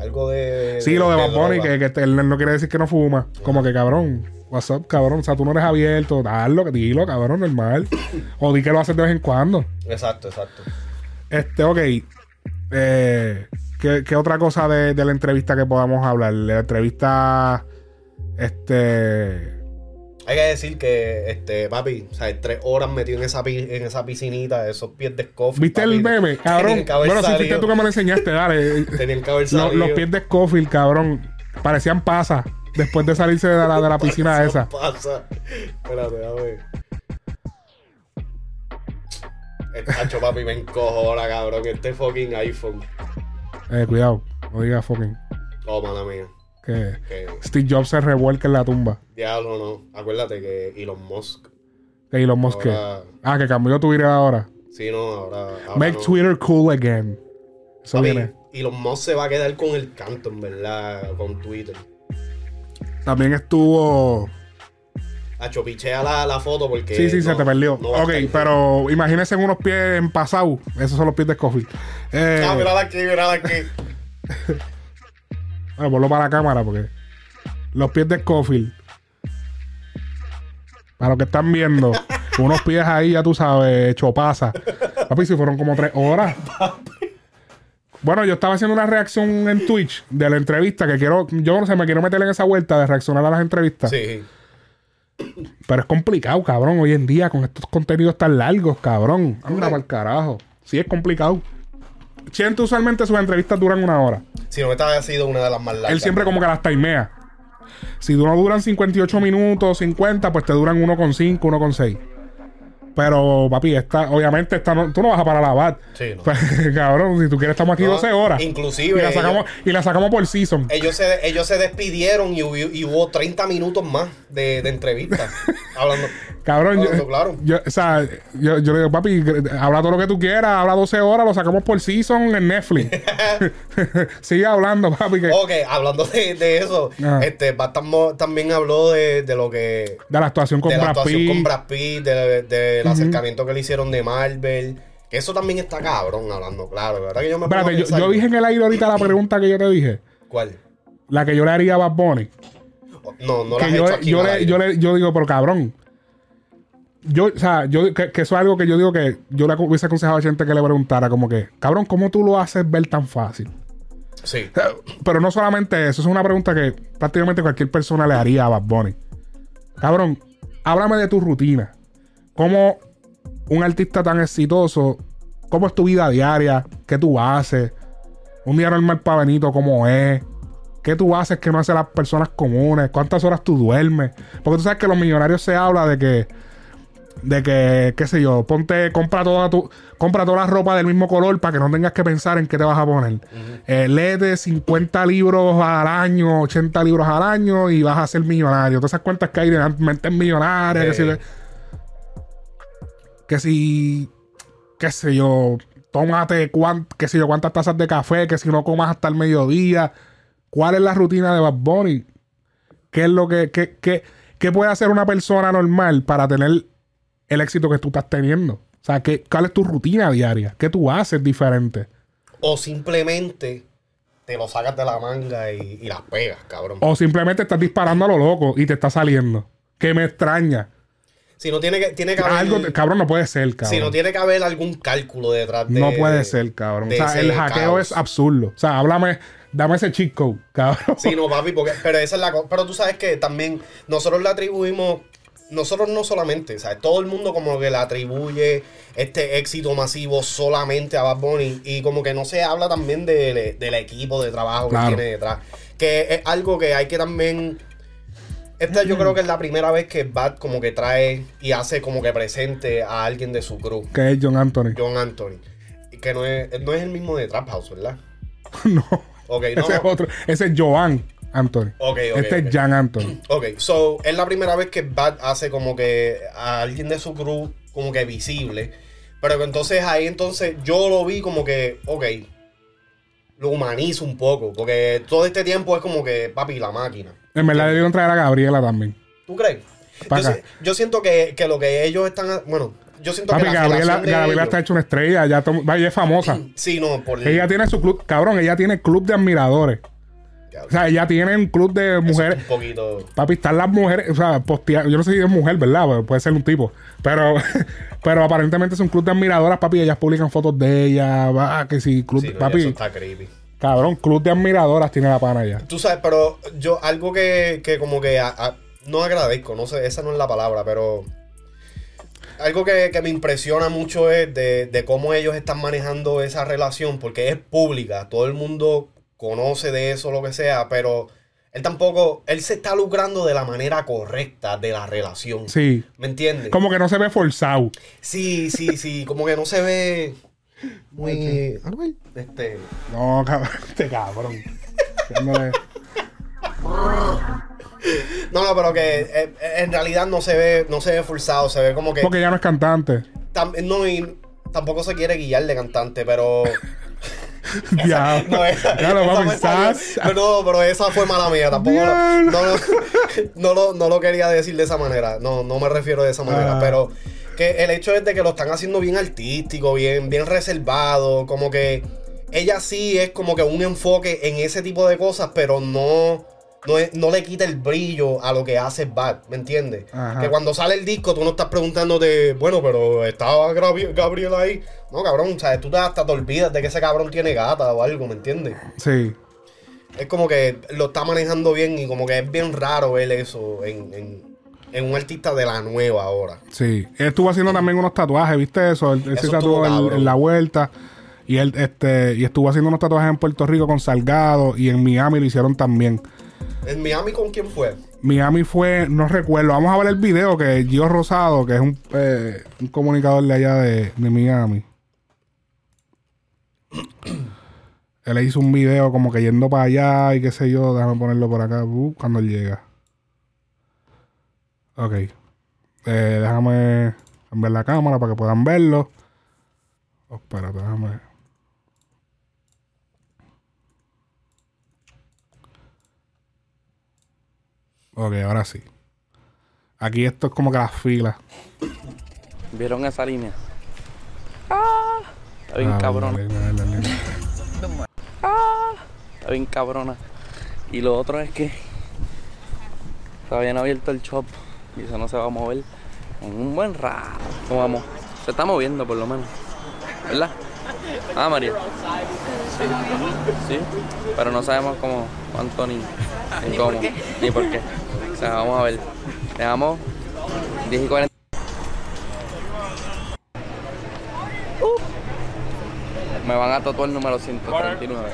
algo de. Sí, lo de Bad Bunny, droga. que, que él no quiere decir que no fuma. Como que cabrón, what's up, cabrón. O sea, tú no eres abierto, dalo, dilo, cabrón, normal. o di que lo haces de vez en cuando. Exacto, exacto. Este, ok. Eh, ¿qué, qué otra cosa de, de la entrevista que podamos hablar? La entrevista. Este. Hay que decir que, este, papi, o sea, tres horas metido en esa, en esa piscinita, esos pies de Scofield. ¿Viste papi, el meme? Cabrón. Que Bueno, si fuiste tú que me lo enseñaste, dale. Tenían que haber salido. los pies de Scofield, cabrón. Parecían pasas. Después de salirse de la, de la piscina Eso esa. pasa. Espérate, dame. El tacho, papi, me encojo ahora, cabrón. Este fucking iPhone. Eh, cuidado. No digas fucking. Oh, mala mía. Que Que Steve Jobs se revuelca en la tumba. diablo, no. Acuérdate que Elon Musk. Que Elon Musk. Ahora- Ah, que cambió Twitter ahora. Sí, no, ahora. ahora Make no. Twitter cool again. Eso Papi, viene. Los Musk se va a quedar con el canto, en verdad, con Twitter. También estuvo. A chopichea la, la foto porque. Sí, sí, se te perdió. no ok, pero imagínense unos pies en pasado. Esos son los pies de Scofield. Eh, Ah, mírala aquí, mírala aquí. bueno, ponlo para la cámara porque. Los pies de Scofield. Para los que están viendo, unos pies ahí, ya tú sabes, hecho pasa. Papi, si fueron como tres horas. Bueno, yo estaba haciendo una reacción en Twitch de la entrevista que quiero. Yo no sé, me quiero meter en esa vuelta de reaccionar a las entrevistas. Sí. Pero es complicado, cabrón, hoy en día con estos contenidos tan largos, cabrón. Anda para el carajo. Sí, es complicado. Chente usualmente sus entrevistas duran una hora. Si no, esta ha sido una de las más largas. Él siempre como que las timea. Si no duran 58 minutos, 50, pues te duran 1,5, 1,6. Pero, papi, esta, obviamente, esta no- tú no vas a parar la bat. Sí, no. Pues, cabrón, si tú quieres, estamos aquí No, 12 horas. inclusive Y la sacamos, ellos- y la sacamos por season. Ellos se, ellos se despidieron y hubo, y hubo 30 minutos más de, de entrevista. hablando. Cabrón, yo, Hablando claro. yo- o sea, yo, yo le digo, papi, habla todo lo que tú quieras, habla 12 horas, lo sacamos por season en Netflix. Sigue hablando, papi, que Ok, hablando de, de eso, este, Bat tam- también habló de, de lo que. de la actuación con de la Brad actuación Pitt. con Brad Pitt, de- del acercamiento que le hicieron de Marvel. Que eso también está cabrón hablando, claro. ¿Verdad que yo me Espérate, yo, dije en el aire ahorita la pregunta que yo te dije, ¿Cuál? la que yo le haría a Bad Bunny. No, no la que yo, hecho aquí yo, le, yo, le- yo digo, pero cabrón. Yo, o sea, yo, que, que eso es algo que yo digo que yo le hubiese aconsejado a gente que le preguntara, como que, cabrón, ¿cómo tú lo haces ver tan fácil? Sí. Sea, Pero no solamente eso, eso es una pregunta que prácticamente cualquier persona le haría a Bad Bunny. Cabrón, háblame de tu rutina. ¿Cómo un artista tan exitoso, cómo es tu vida diaria? ¿Qué tú haces? Un día normal para Benito, ¿cómo es? ¿Qué tú haces que no hacen las personas comunes? ¿Cuántas horas tú duermes? Porque tú sabes que los millonarios se habla de que de que, qué sé yo, ponte, compra toda tu, compra toda la ropa del mismo color para que no tengas que pensar en qué te vas a poner. Eh, léete 50 libros al año, 80 libros al año y vas a ser millonario. Todas esas cuentas que hay de mentes millonarias, que si, Eh. que si, qué sé yo, tómate qué sé yo, cuántas tazas de café, que si no comas hasta el mediodía. ¿Cuál es la rutina de Bad Bunny? ¿Qué es lo que, qué, qué- qué puede hacer una persona normal para tener el éxito que tú estás teniendo? O sea, ¿qué, ¿cuál es tu rutina diaria? ¿Qué tú haces diferente? O simplemente te lo sacas de la manga y, y las pegas, cabrón. O simplemente estás disparando a lo loco y te está saliendo. Que me extraña. Si no tiene que, tiene que haber. Algo, cabrón, no puede ser, cabrón. si no tiene que haber algún cálculo detrás de. no puede ser, cabrón. O sea, el hackeo caos. es absurdo. O sea, háblame, dame ese cheat code, cabrón. Sí, no, papi, porque, pero esa es la cosa. Pero tú sabes que también nosotros le atribuimos, nosotros no solamente, ¿sabes? Todo el mundo como que le atribuye este éxito masivo solamente a Bad Bunny y como que no se habla también de- del equipo de trabajo Claro. que tiene detrás. Que es algo que hay que también... Esta yo creo que es la primera vez que Bad como que trae y hace como que presente a alguien de su crew, Que es John Anthony. John Anthony. Y Que no es, no es el mismo de Trap House, ¿verdad? no. Ok, no. Ese es otro. Ese es Joan Anthony. Ok, ok, este es Jan Anthony. Ok, so es la primera vez que Bad hace como que a alguien de su crew como que visible. Pero que entonces ahí entonces yo lo vi como que, ok, lo humanizo un poco. Porque todo este tiempo es como que, papi, la máquina. En verdad debieron traer a Gabriela también. ¿Tú crees? Yo, acá. si- yo siento que, que lo que ellos están, bueno, yo siento Papi, que la Gabriela, Gabriela ellos- está hecha una estrella. Ya ella es famosa. Sí, no, por ella tiene su club. Cabrón, ella tiene club de admiradores. O sea, ella tiene un club de mujeres. un poquito. Papi, están las mujeres, o sea, postear, yo no sé si es mujer, ¿verdad? Pero puede ser un tipo. Pero, pero aparentemente es un club de admiradoras, papi. Ellas publican fotos de ella, va, que si, club, Sí, no, papi. eso está creepy. Cabrón, club de admiradoras tiene la pana ya. Tú sabes, pero yo algo que, que como que a- a- no agradezco, no sé, esa no es la palabra, pero algo que, que me impresiona mucho es de, de cómo ellos están manejando esa relación, porque es pública, todo el mundo conoce de eso, lo que sea, pero él tampoco, él se está lucrando de la manera correcta de la relación. Sí. ¿Me entiendes? Como que no se ve forzado. Sí, sí, sí, como que no se ve muy... Este... No, cabrón, este cabrón. No, no, pero que eh, eh, en realidad no se ve, no se ve forzado, se ve como que Porque ella no es cantante. tam- no, y tampoco se quiere guiar de cantante, pero. Ya. No, esa, Ya lo esa salió- estás- No, pero esa fue mala mía. Tampoco lo, Diablo. no, lo- no, lo, no lo quería decir de esa manera. No, no me refiero de esa manera. Ah. Pero que el hecho es de que lo están haciendo bien artístico, bien, bien reservado. Como que ella sí es como que un enfoque en ese tipo de cosas, pero no. No, es- no le quita el brillo a lo que hace Bad, ¿me entiendes? Que cuando sale el disco tú no estás preguntándote, bueno, pero estaba Gabriel, ahí. No, cabrón, ¿sabes? Tú hasta te olvidas de que ese cabrón tiene gata o algo, ¿me entiendes? Sí. Es como que lo está manejando bien y como que es bien raro ver eso en, en- en un artista de la nueva ahora. Sí, él estuvo haciendo también unos tatuajes, ¿viste eso? Él, él se tatuó en, en la vuelta y él este y estuvo haciendo unos tatuajes en Puerto Rico con Salgado y en Miami lo hicieron también. ¿En Miami con quién fue? Miami fue, no recuerdo, vamos a ver el video que Gio Rosado, que es un, eh, un comunicador de allá de, de Miami. Él hizo un video como que yendo para allá y qué sé yo, déjame ponerlo por acá, uh, cuando él llega. Ok. Eh, déjame ver la cámara para que puedan verlo. Oh, espérate, déjame. Ok, ahora sí. Aquí esto es como que las filas. ¿Vieron esa línea? Ah, está bien Ah, cabrona. dale, dale, dale. Está bien cabrona. Y lo otro es que está bien abierto el shop y eso no se va a mover en un buen rato. ¿Cómo vamos? Se está moviendo por lo menos. ¿Verdad? Ah, María. Sí. Sí. Pero no sabemos cómo, cuánto ni, ni cómo, ni por qué. Sea, vamos a ver. Dejamos 10 y 40. Me van a tatuar el número 139.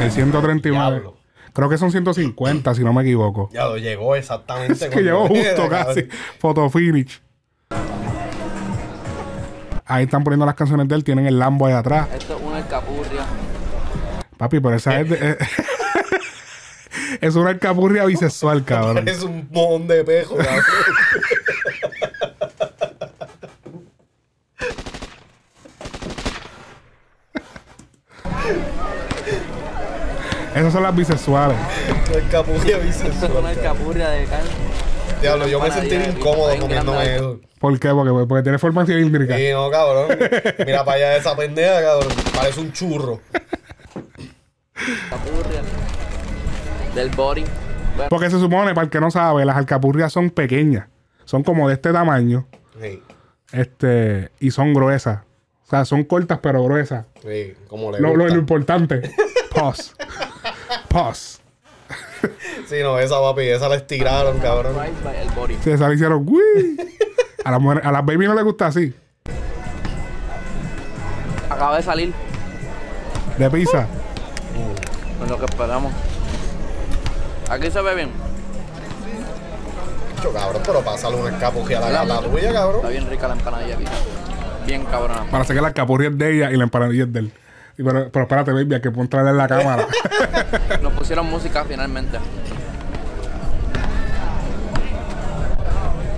El 139. Diablo. Creo que son 150, si no me equivoco. Ya lo llegó exactamente. Es que llegó justo casi. Photo finish. Ahí están poniendo las canciones de él. Tienen el Lambo ahí atrás. Esto es una alcapurria. Papi, pero esa es. de- es una alcapurria bisexual, cabrón. Es un mojón de pejo, cabrón. Esas son las bisexuales. Capullo Esto es una bisexual. alcapurria de carne. Diablo, yo me sentí incómodo comiéndome eso. ¿Por qué? Porque, porque tiene forma cilíndrica. Sí, no, cabrón. Mira para allá esa pendeja, cabrón. Parece un churro. Alcapurria. Del body. Bueno, Porque se supone, para el que no sabe, las alcapurrias son pequeñas. Son como de este tamaño. Sí, Este. Y son gruesas. O sea, son cortas pero gruesas. sí, como le Lo, lo, gusta. lo importante. Pause. Pause. Sí, no, esa papi, esa la estiraron, cabrón. Sí, esa le hicieron. "Uy". A las mujeres, a las baby no les gusta así. Acaba de salir. De pizza. Con lo que esperamos. Aquí se ve bien. Mucho, cabrón, pero pásale una escapujía a la gata tuya, cabrón. Está bien rica la empanadilla aquí. Bien cabrona. Para que la alcapurria es de ella y la empanadilla es de él. Y pero, pero espérate, baby, hay que traerle en la cámara. Nos pusieron música finalmente.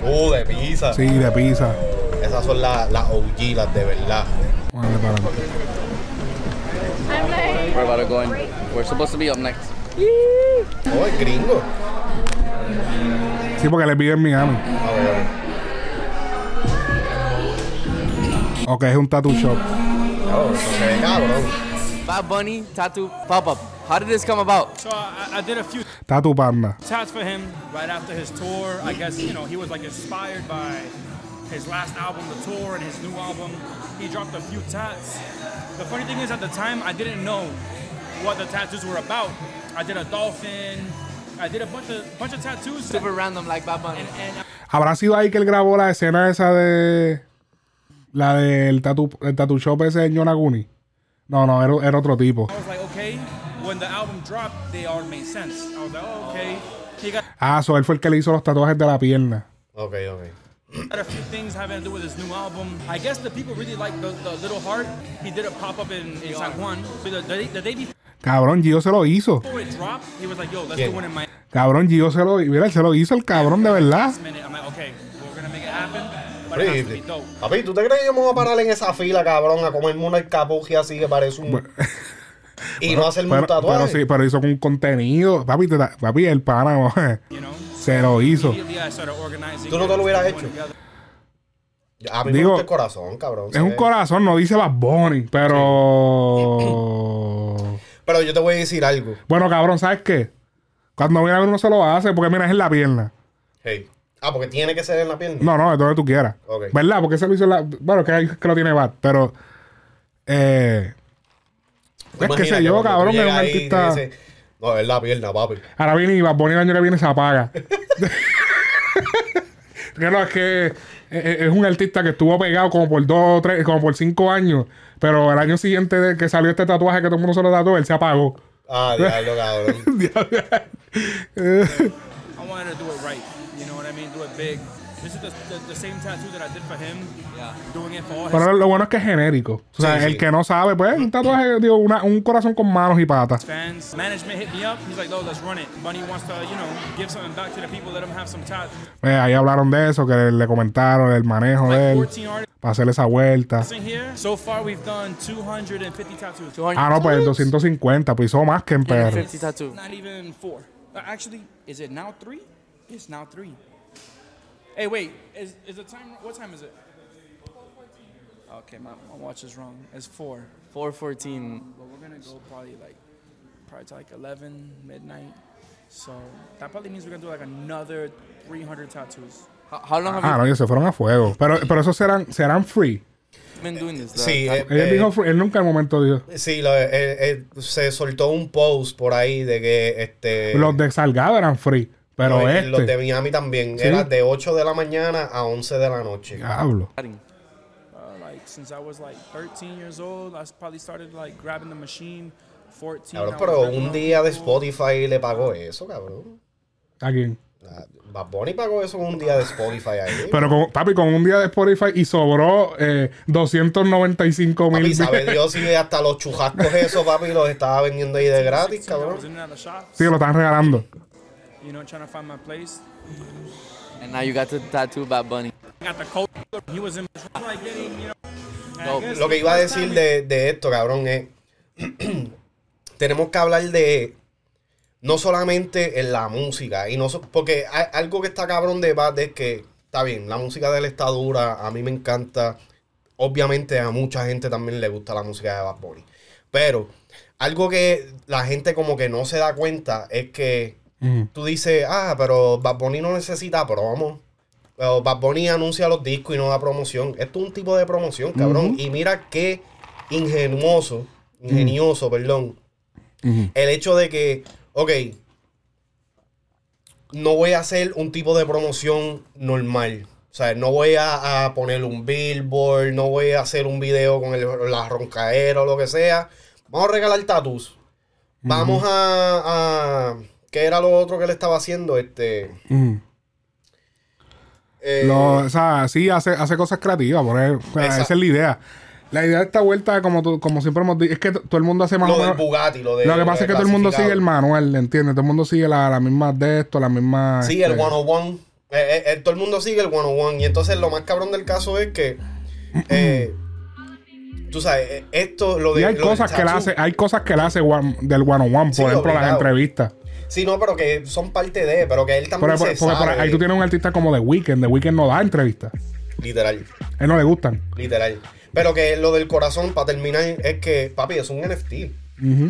Uh, de pizza. sí, de pizza. Esas son las las OG, las de verdad. Darle para. We're about to go in. We're supposed to be up next. Oh, el gringo. Sí, porque le vive en Miami. A ver, Ok, es un tattoo shop. cabrón, eso se ve cabrón. Bad Bunny tattoo pop up. How did this come about? So I, I did a few Tattoo Panda. tats for him right after his tour. I guess you know he was like inspired by his last album, the tour, and his new album. He dropped a few tats. The funny thing is, at the time, I didn't know what the tattoos were about. I did a dolphin. I did a bunch of bunch of tattoos. Super random like Bad Bunny. and, and ¿Habrá sido ahí que él grabó la escena esa de. La del tattoo, el tattoo shop ese de Yonaguni? No, no, era, era otro tipo. I was like, okay. When the album dropped, they all made sense. I was like, oh, okay. He got Ah, so él fue el que le hizo los tatuajes de la pierna. Ok, ok. a few things having to do with his new album. I guess the people really like the, the little heart. He did a pop up in, in San Juan. So the, the, the day before Cabrón, Gio se lo hizo. Cabrón, Gio se lo Mira, él se lo hizo el cabrón de verdad. Papi, ¿tú te crees que yo me voy a parar en esa fila, cabrón, a comerme una capuji así que parece un... y no hacerme Pero, un tatuaje? pero sí, pero hizo con contenido. Papi, te papi el pana se lo hizo. ¿Tú no te lo hubieras hecho? A mí me Digo, gusta el corazón, cabrón. Es un corazón, no dice Bad Bunny, pero. Pero yo te voy a decir algo. Bueno, cabrón, ¿sabes qué? Cuando viene a ver uno se lo hace, porque mira, es en la pierna. Hey. Ah, porque tiene que ser en la pierna. No, no, es donde tú quieras. ¿Verdad? Porque ese lo hizo en la. Bueno, que, que lo tiene Bad, pero. Eh. ¿Tú Es que sé yo, cabrón, es un artista. dice, no, es la pierna, papi. Ahora viene y Bad Bunny el año que viene se apaga. que no, es que eh, eh, es un artista que estuvo pegado como por dos o tres, como por cinco años. Pero el año siguiente de que salió este tatuaje que todo el mundo se lo tatuó, él se apagó. Ah, diablo, cabrón. I wanted to do it right. You know what I mean? Do it big. This is the, the, the same tattoo that I did for him. Pero lo bueno es que es genérico. O sea, Sí, el sí. que no sabe, pues un tatuaje, digo, una- un corazón con manos y patas. Pues ahí hablaron de eso, que le comentaron el manejo de él 14 artists para hacer esa vuelta. So far, we've done 250 tattoos. 200 Ah, no, pues 250, pues hizo más que en PR. 250 tattoo. Not even four. Uh, Actually, is it now three? It's now three. Hey, wait. Is is the time? What time is it? Okay, my, my watch is wrong. It's four. 414. But we're gonna go probably like, probably to like 11 midnight. So that probably means we're gonna do like another 300 tattoos. How, how long have Ah, no, ellos se fueron a fuego. Pero, pero esos serán, serán free. you been doing this? The Sí, eh, Él eh, dijo free, él nunca en el momento dijo. sí lo- eh, eh, se soltó un post por ahí de que este. Los de Salgado eran free. Pero no, y Los de este. Miami también. Sí. Era de 8 de la mañana a 11 de la noche. Diablo. Since I was like 13 years old, I probably started like grabbing the machine. 14. Cabrón, pero un día de. Spotify le pagó eso, cabrón. ¿A quién? Ah, Bad Bunny pagó eso un día de Spotify ahí. Pero con, papi, con un día de Spotify y sobró eh, 295 mil. Papi, sabe Dios si hasta los chujascos esos, papi, los estaba vendiendo ahí de gratis, 16, I was cabrón. Sí, lo están regalando. You know, trying to find my place. And now you got to tattoo Bad Bunny. Got the coat. He was in like getting, you know. and I No, guess Lo que iba a decir de, de esto, cabrón, es. tenemos que hablar de. No solamente en la música. y no so- Porque hay- algo que está cabrón de Bad es que. Está bien, la música de él está dura. A mí me encanta. Obviamente a mucha gente también le gusta la música de Bad Bunny. Pero algo que la gente como que no se da cuenta es que tú dices, ah, pero Bad Bunny no necesita promo. Pero Bad Bunny anuncia los discos y no da promoción. Esto es un tipo de promoción, cabrón. Y mira qué ingenuoso, ingenioso, perdón. El hecho de que, ok, no voy a hacer un tipo de promoción normal. O sea, no voy a, a poner un billboard, no voy a hacer un video con el, la roncaera o lo que sea. Vamos a regalar tatus. Vamos a, a- ¿Qué era lo otro que le estaba haciendo? Este. Eh, Lo- o sea, sí, hace, hace cosas creativas. Por. O sea, esa es la idea. La idea de esta vuelta, como, como siempre hemos dicho, es que todo el mundo hace más lo o del. Bugatti, lo de. Lo que pasa es que todo el mundo sigue el manual, ¿entiendes? Todo el mundo sigue la, la misma de esto, la misma. Sí, el este, 101. Eh, eh, eh, todo el mundo sigue el 101. Y entonces lo más cabrón del caso es que. eh, tú sabes, eh, esto, lo de. Y hay lo del cosas que la hace, hay cosas que la hace one- del one on one, Sí, por ejemplo, las entrevistas. Sí, no, pero que son parte de. Pero que él también por- se porque por sabe, ahí tú tienes un artista como The Weeknd. The Weeknd no da entrevistas. Literal. A él no le gustan. Literal. Pero que lo del corazón, para terminar, es que, papi, es un NFT. Ujú.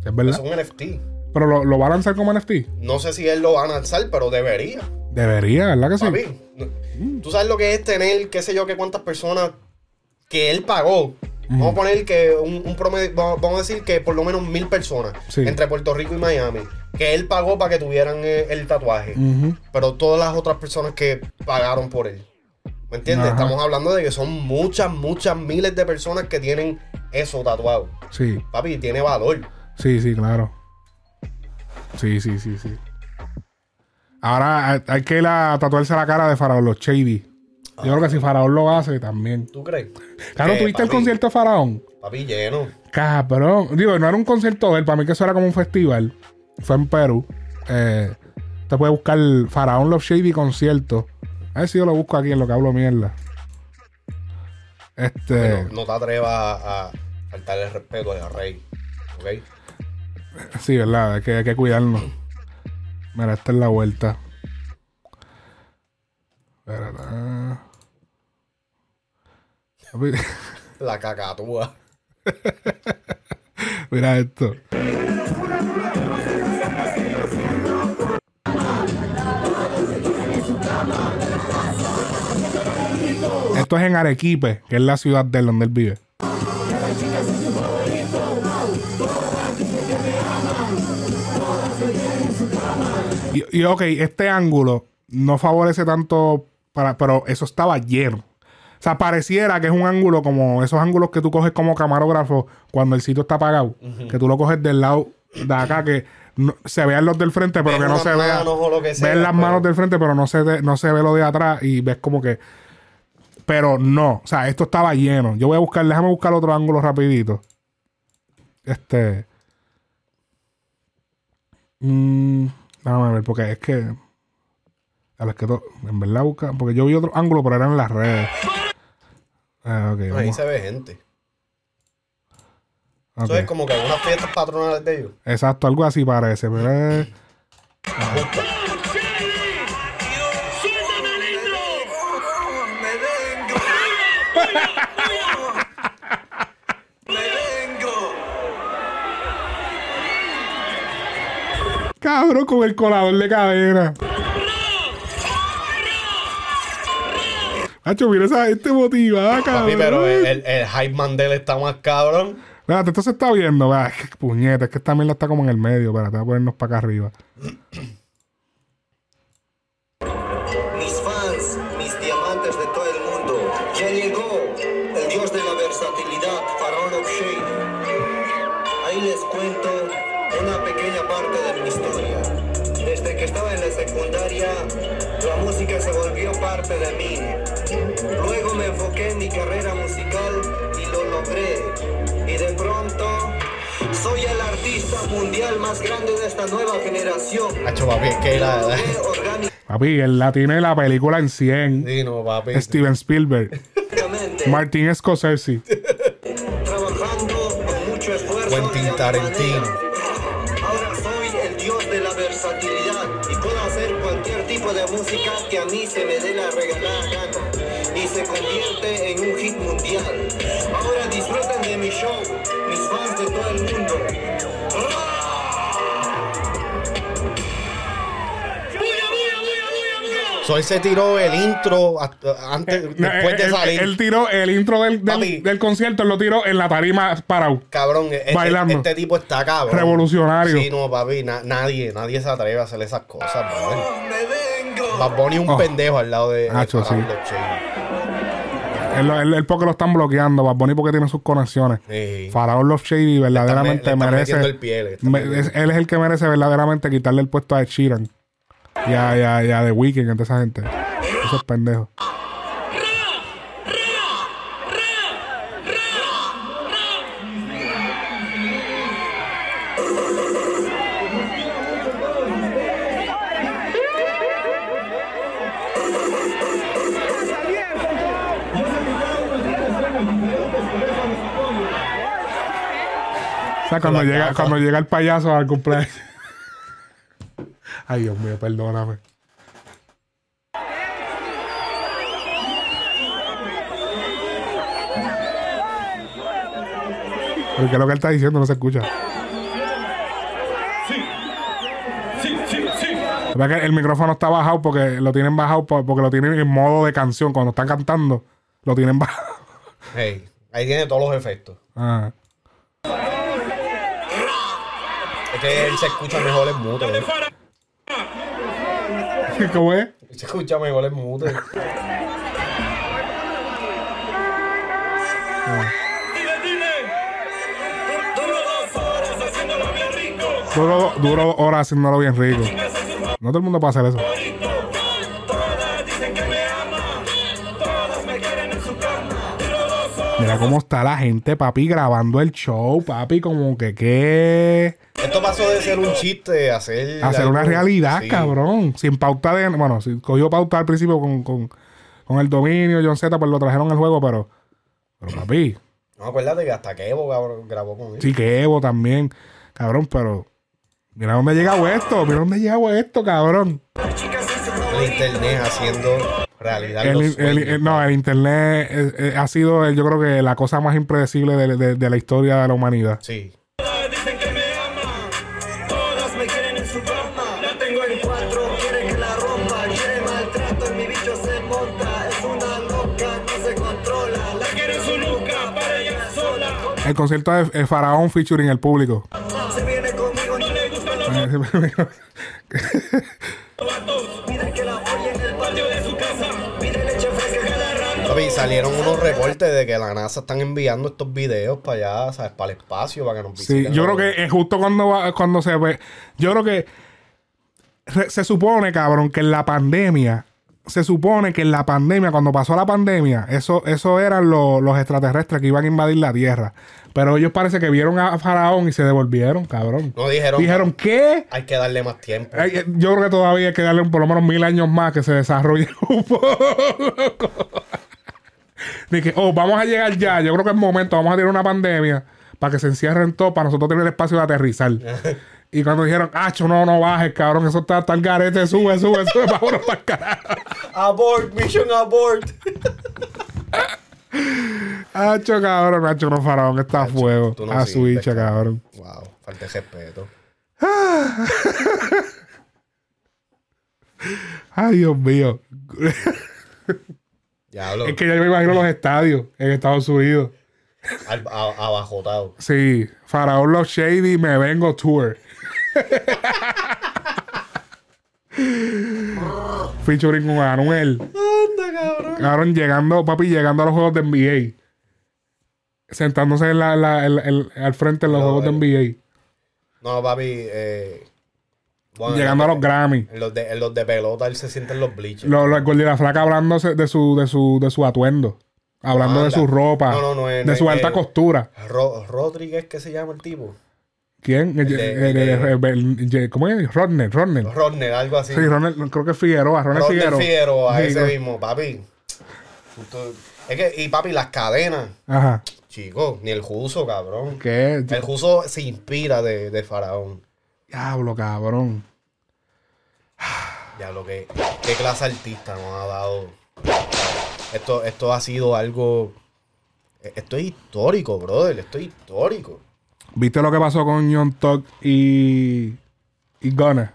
Es Es verdad. un NFT. Pero lo, lo va a lanzar como NFT. No sé si él lo va a lanzar, pero debería. Debería, ¿verdad que sí? Papi, tú sabes lo que es tener, qué sé yo, qué cuántas personas que él pagó. Vamos a poner que un, un promedio, vamos a decir que por lo menos mil personas Sí. entre Puerto Rico y Miami, que él pagó para que tuvieran eh, el tatuaje. Pero todas las otras personas que pagaron por él. ¿Me entiendes? Ajá. Estamos hablando de que son muchas, muchas miles de personas que tienen eso tatuado. Sí, Papi, tiene valor. sí, sí, claro. Sí, sí, sí, sí. Ahora hay, hay que ir a tatuarse la cara de Faraón, los Shady. Yo creo que si Faraón lo hace también. ¿Tú crees? Claro, Eh, ¿tuviste el concierto de Faraón? Papi, lleno. Cabrón. Digo, no era un concierto de él. Para mí que eso era como un festival. Fue en Perú. Eh, te puedes buscar Faraón Love Shady concierto A ver si yo lo busco aquí en lo que hablo mierda. Este. No, no te atrevas a, a faltarle el respeto al rey. ¿Ok? Sí, verdad, hay que, hay que cuidarnos. Mira, esta es la vuelta. Papi, La cacatúa. Mira esto. Esto es en Arequipe, que es la ciudad de él, donde él vive. Y, y, ok, este ángulo no favorece tanto para, pero eso estaba lleno. O sea, pareciera que es un ángulo como esos ángulos que tú coges como camarógrafo cuando el sitio está apagado. Que tú lo coges del lado de acá, que no- se vean los del frente, pero Ves que no se vea. sea, ves las pero- manos del frente, pero no se, ve- no se ve lo de atrás y ves como que. Pero no, o sea, esto estaba lleno. Yo voy a buscar, déjame buscar otro ángulo rapidito. Este. Mm, déjame ver, porque es que. A las que en verdad busca. Porque yo vi otro ángulo, pero eran las redes. Ah, ok, Ahí se ve gente. ok. Eso es como que unas fiestas patronales de ellos. Exacto, algo así parece, pero es. Cabrón, con el colador de cadena. Hacho, mira esa gente motivada, cabrón. Papi, pero el, el, el hype está más cabrón. Espérate, esto se está viendo, puñeta, es que esta mierda está como en el medio, espérate, voy a ponernos para acá arriba. De nueva generación. Hacho, papi, es que la. Logré orgánicamente. Papi, él la tiene la película en 100. Sí, no, papi. Steven Spielberg, Martin Scorsese. trabajando con mucho esfuerzo. Quentin Tarantino. Él se tiró el intro hasta- antes, No, después de él- salir. Él tiró el intro del, del, concierto, él lo tiró en la tarima parado. Cabrón, este, Bailando. este tipo está cabrón. Revolucionario. Sí, no, papi, na- nadie, nadie se atreve a hacer esas cosas, brother. ¡Me vengo! Bad Bunny es un Oh. pendejo al lado de, Hacho, sí. Él, él- él porque lo están bloqueando, Bad Bunny porque tiene sus conexiones. Sí. Faraón Love Shady verdaderamente le están merece. metiendo el pie, le están me- metiendo. es- él es el que merece verdaderamente quitarle el puesto a Ed Sheeran. Ya, ya, ya, de Weekend, entre esa gente. Esos pendejos. O sea, cuando llega, cuando llega el payaso al cumpleaños. Ay, Dios mío, perdóname. Porque es lo que él está diciendo no se escucha. Es verdad que el micrófono está bajado porque lo tienen bajado por- porque lo tienen en modo de canción. Cuando están cantando, lo tienen bajado. Hey, ahí tiene todos los efectos. Ah. Es que él se escucha mejor en mute. ¿eh? ¿Cómo es? Escucha mejor en mute. Duro, duro horas haciéndolo bien rico. No todo el mundo puede hacer eso. Mira cómo está la gente, papi, grabando el show, papi, como que qué. Esto pasó de ser un chiste a ser. Hacer algo- una realidad, sí. cabrón. Sin pauta de. Bueno, si cogió pauta al principio con, con, con el dominio, John Z, pues lo trajeron al juego, pero. Pero papi, No, acuérdate que hasta que Evo cabrón, grabó con él. sí que Evo también, cabrón, pero. Mira dónde ha llegado esto, mira dónde ha llegado esto, cabrón. El internet haciendo realidad. El, los el- sueños. el- no, el internet eh, eh, ha sido, yo creo que la cosa más impredecible de, de- de la historia de la humanidad. Sí. El concierto de eh, Faraón featuring el público. Se viene conmigo, no le gustan los Pide que la apoye en el patio de su casa. Pide leche fresca cada rato. Papi, salieron unos reportes de que la NASA están enviando estos videos para allá, ¿sabes? Para el espacio, para que nos Sí, visiten. yo creo que es justo cuando, va- cuando se ve. Yo creo que re- se supone, cabrón, que en la pandemia. Se supone que en la pandemia, cuando pasó la pandemia, eso, eso eran lo- los extraterrestres que iban a invadir la Tierra. Pero ellos parece que vieron a Faraón y se devolvieron, cabrón. No dijeron. Dijeron, ¿qué? Hay que darle más tiempo. Eh, Yo creo que todavía hay que darle por lo menos mil años más que se desarrolle un poco. De que, oh, vamos a llegar ya. Yo creo que es momento, vamos a tener una pandemia para que se encierren todos, para nosotros tener espacio de aterrizar. y cuando dijeron, acho, no, no bajes, cabrón, eso está, el garete, sube, sube, sube, vámonos para el carajo. Abort, mission abort. Acho, cabrón, acho, no, faraón, está a fuego. no a su bicha, cabrón. wow, falta de respeto. Ay, Dios mío. Diablo, es que ya me imagino los estadios en Estados Unidos. abajotado. Sí, Faraón Los Shady, me vengo tour. Featuring con Anuel. Anda, cabrón. Cabrón, llegando, papi, llegando a los juegos de NBA. Sentándose en la, la- el- el- al frente en los No, juegos de NBA. No, papi, eh. bueno, Llegando a los Grammy. En los, de, en los de pelota, él se siente en los bleachers. Los los la Flaca hablándose de su, de su, de su atuendo. Hablando de su ropa. No, no, no de su alta costura. Ro- Rodríguez, ¿qué se llama el tipo? ¿Quién? El- el- el- ¿Cómo es? Rodner, Rodner. Rodner, algo así. Sí, Ronald, creo que es Figueroa, Ronald Rodner Figueroa. Figueroa, ese mismo, papi. Es que, y papi, las cadenas, Ajá. chicos, ni el Juso, cabrón. ¿Qué? El Juso se inspira de, de Faraón. Diablo, cabrón. Ya lo que. ¿Qué clase artista nos ha dado? Esto, esto ha sido algo. Esto es histórico, brother. Esto es histórico. ¿Viste lo que pasó con John Tuck y, y Gunner?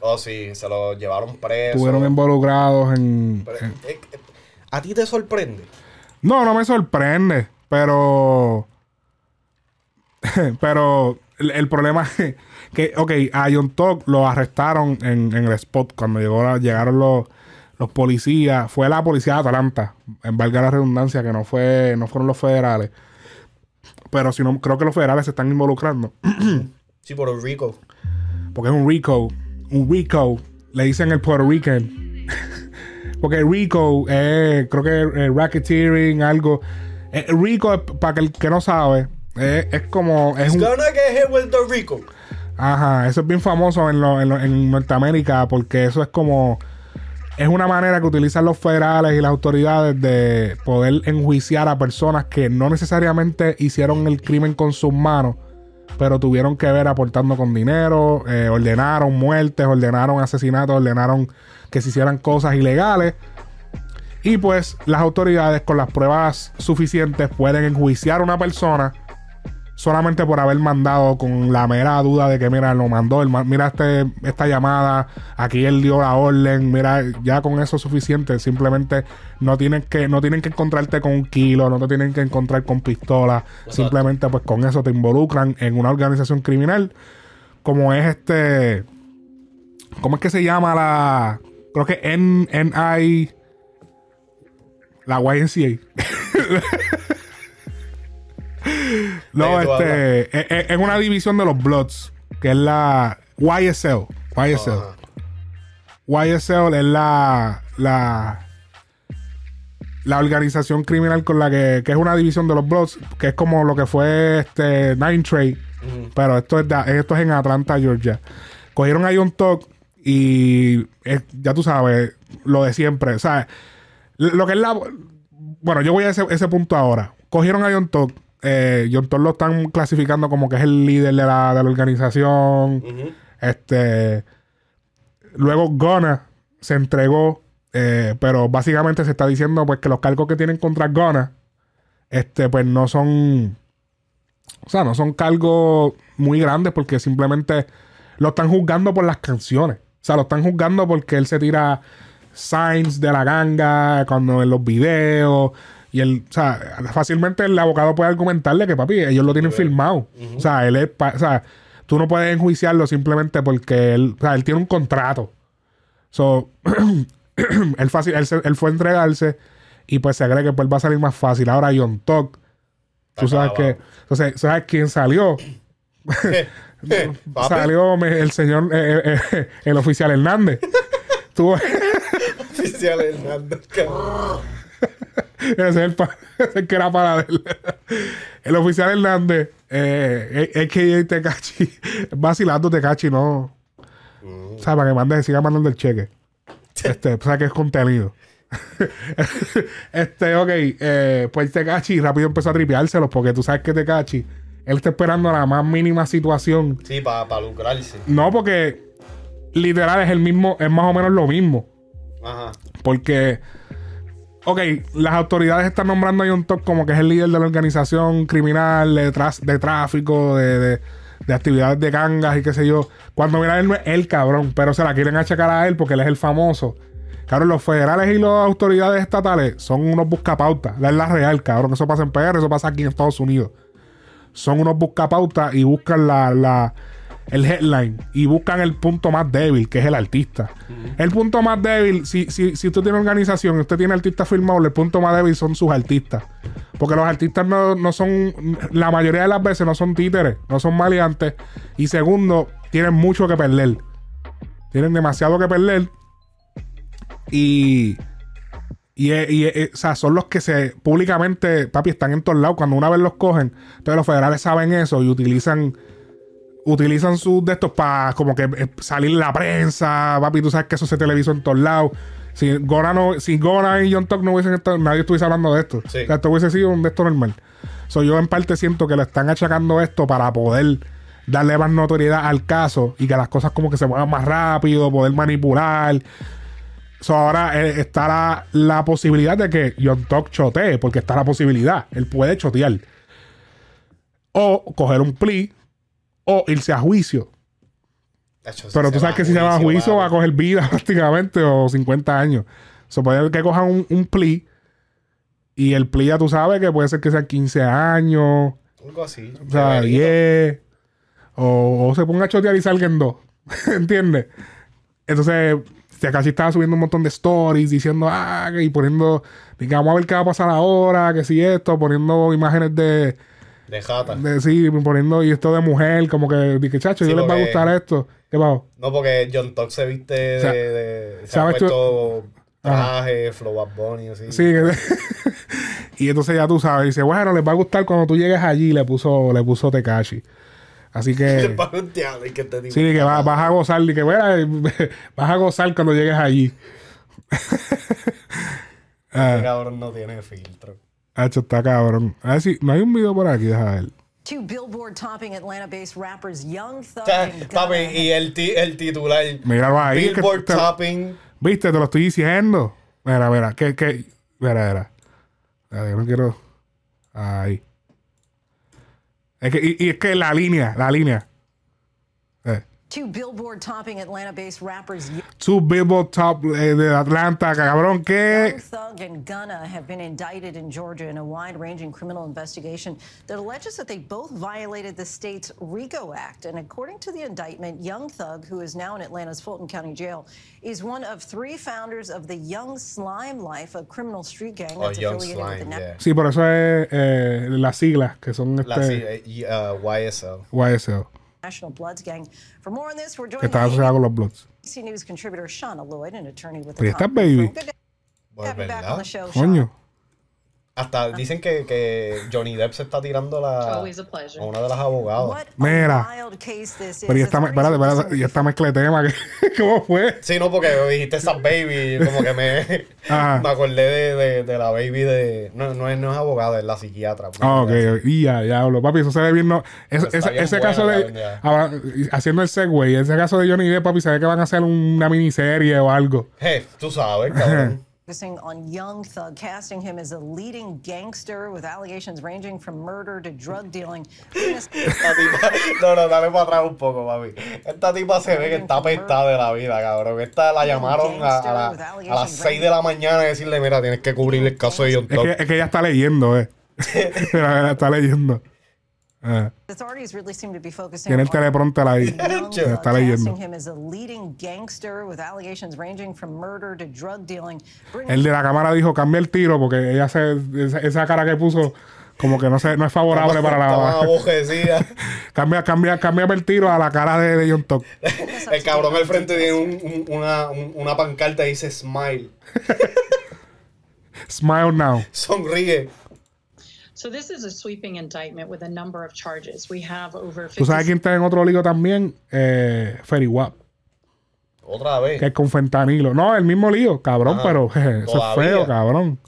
Oh, sí, se lo llevaron preso. Estuvieron involucrados en, Pero, en- eh, eh, ¿A ti te sorprende? No, no me sorprende, pero... pero el, el problema es que, ok, a John Tuck lo arrestaron en, en el spot cuando llegó llegaron los, los policías. Fue la policía de Atlanta, en valga la redundancia, que no, fue, no fueron los federales. Pero si no, creo que los federales se están involucrando. Sí, Puerto Rico. Porque es un Rico. Un Rico. Le dicen el Puerto Rican. Porque Rico es, creo que es racketeering, algo. Eh, Rico, para el que no sabe, es, es como. Es un, gonna get hit with the Rico. ajá, eso es bien famoso en, lo- en, lo- en Norteamérica porque eso es como. Es una manera que utilizan los federales y las autoridades de poder enjuiciar a personas que no necesariamente hicieron el crimen con sus manos, pero tuvieron que ver aportando con dinero, eh, ordenaron muertes, ordenaron asesinatos, ordenaron que se hicieran cosas ilegales. Y pues las autoridades con las pruebas suficientes pueden enjuiciar a una persona solamente por haber mandado con la mera duda de que, mira, lo mandó, el mira este, esta llamada, aquí él dio la orden, mira, ya con eso es suficiente, simplemente no tienen que, no tienen que encontrarte con un kilo, no te tienen que encontrar con pistola, simplemente pues con eso te involucran en una organización criminal, como es este, ¿cómo es que se llama la, creo que NI, la YNCA? No, ¿De qué tú este. Es, es- es una división de los Bloods. Que es la YSL. YSL. Ajá. YSL es la. La. la organización criminal con la que, que es una división de los Bloods, que es como lo que fue este Nine Trade, pero esto es, de- esto es en Atlanta, Georgia. Cogieron a John Tuck y eh, ya tú sabes, lo de siempre, o sea, lo que es la... Bueno, yo voy a ese, ese punto ahora. Cogieron a John Tuck. Eh, John Tuck lo están clasificando como que es el líder de la, de la organización. Este... Luego Gunna se entregó, eh, pero básicamente se está diciendo pues que los cargos que tienen contra Gunna, este, pues no son, o sea, no son cargos muy grandes porque simplemente lo están juzgando por las canciones. O sea, lo están juzgando porque él se tira signs de la ganga cuando en los videos. Y él, o sea, fácilmente el abogado puede argumentarle que, papi, ellos lo tienen filmado. O sea, él es, o sea, tú no puedes enjuiciarlo simplemente porque él, o sea, él tiene un contrato. So, él, fácil, él, él fue a entregarse y pues se cree que pues va a salir más fácil. Ahora John Tuck, tú sabes que, entonces, ¿sabes quién salió? Papi, Salió me- el señor, eh, eh, eh, el oficial Hernández. Tuvo, oficial Hernández, cabrón. ese es el, pa- ese que era para él. El oficial Hernández, eh, es que Tecachi, vacilando Tecachi, no. O sea, para que mande, siga mandando el cheque. Este, o sea, que es contenido. este, ok, eh, pues Tecachi rápido empezó a tripeárselo porque tú sabes que Tecachi, él está esperando la más mínima situación Sí, para lucrarse. No, porque literal es el mismo, es más o menos lo mismo. Ajá. Porque, ok, las autoridades están nombrando a John Top como que es el líder de la organización criminal de, de tráfico, de, de- de actividades de gangas y qué sé yo. Cuando mira él no es el cabrón, pero se la quieren achacar a él porque él es el famoso. Cabrón, los federales y las autoridades estatales son unos buscapautas. Es la real, cabrón. Eso pasa en PR, eso pasa aquí en Estados Unidos son unos buscapautas y buscan la, la- el headline y buscan el punto más débil, que es el artista. El punto más débil, si, si, si usted tiene organización y usted tiene artistas firmados, el punto más débil son sus artistas. Porque los artistas no, no son, la mayoría de las veces no son títeres, no son maleantes. Y segundo, tienen mucho que perder. Tienen demasiado que perder. Y, y, eh, y, eh, o sea, son los que se públicamente, papi, están en todos lados. Cuando una vez los cogen, entonces los federales saben eso y utilizan utilizan sus de estos para como que eh, salir la prensa, papi, tú sabes que eso se televisó en todos lados. Si Gona, no, si Gona y John Tuck no hubiesen estado, nadie estuviese hablando de esto. Sí. O sea, esto hubiese sido un de esto normal. So, yo en parte siento que le están achacando esto para poder darle más notoriedad al caso y que las cosas como que se muevan más rápido, poder manipular. So, ahora eh, está la, la posibilidad de que John Tuck chotee, porque está la posibilidad. Él puede chotear. O coger un plea, o irse a juicio. Pero si tú sabes que si se va a juicio va a coger vida prácticamente o 50 años. Se puede que cojan un, un plea y el plea ya tú sabes que puede ser que sean 15 años, Algo así. o sea, Severito. 10, o, o se ponga a chotear y salgan dos. ¿Entiendes? Entonces, casi estaba subiendo un montón de stories diciendo, ah, y poniendo, vamos a ver qué va a pasar ahora, que si esto, poniendo imágenes de, De jata. de sí, poniendo y esto de mujer, como que, dije, chacho, Sí, yo les va a gustar esto. ¿Qué pasó? No, porque John Tuck se viste de. sea, de- se ha ¿sabes tú- puesto traje, flow up bunny, así. Sí, que- y entonces ya tú sabes, dice, bueno, les va a gustar cuando tú llegues allí, le puso, le puso Tekashi. Así que, que te digo. sí, que va- vas a gozar, y que bueno, vas a gozar cuando llegues allí. Este cabrón no tiene filtro. Hacho, está cabrón. A ver si, no hay un video por aquí, deja ver. Two Billboard topping Atlanta-based rappers Young Thug O sea, and papi, Gunna y el, ti- el titular. Míralo ahí. es que Billboard te- topping. Viste, te lo estoy diciendo. Mira, mira, que, que, mira, mira. Mira, Yo no quiero. Ahí. Es que, y, y es que la línea, la línea. Two Billboard topping Atlanta-based rappers Two Billboard Top eh, de Atlanta, cabrón, Young que. Thug and Gunna have been indicted in Georgia in a wide-ranging criminal investigation that alleges that they both violated the state's RICO Act. And according to the indictment, Young Thug, who is now in Atlanta's Fulton County Jail, is one of three founders of the Young Slime Life, a criminal street gang Oh, that's Young affiliated with the Slime, net- yeah. Sí, por eso es eh, las siglas que son este sí, eh, uh, YSL. YSL, National Bloods gang. For more on this, we're joined está by asociado con los Bloods. ABC News contributor Shauna Lloyd, an attorney with the baby. Good to have you back on the show, Coño. Hasta dicen que, que Johnny Depp se está tirando la, Always a una de las abogadas. What Mira. Pero y esta, Authorities espérate, are espérate, y esta mezcla de tema, ¿cómo fue? Sí, no, porque dijiste esa baby, como que me, me acordé de, de, de la baby de. No, no, es, no es abogada, es la psiquiatra. Ah, ok, y ya, ya hablo. Papi, eso se ve bien. No, es- Está ese bien ese buena caso de. ahora, haciendo el segue, ese caso de Johnny Depp, papi, se ve que van a hacer una miniserie o algo. Je, tú sabes, cabrón. Focusing on Young Thug, casting him as a leading gangster with allegations ranging from murder to drug dealing. Esta tipa, no, no, dale para atrás un poco, papi. Esta tipa se ve que está apestada de la vida, cabrón. Esta la llamaron a, a la- a las 6 de la mañana y decirle, mira, tienes que cubrir el caso de John Es Top. que, es que ella está leyendo, eh. ella está leyendo. Authorities really seem to be focusing tiene el on teleprompter ahí. Está leyendo. casting him as a leading gangster with allegations ranging from murder to drug dealing. Bringing El de la cámara dijo, cambia el tiro, porque ella se, esa, esa cara que puso, como que no, se, no es favorable para la. cambia, cambia, cambia el tiro a la cara de, de John Top. El cabrón al frente tiene un- un- una, un- una pancarta y dice smile. Smile now. Sonríe. ¿Tú sabes 50 quién está en otro lío también? Eh, Ferry Wap, Otra vez. que es con fentanilo. No, el mismo lío, cabrón, Ajá. pero jeje, eso es feo, cabrón.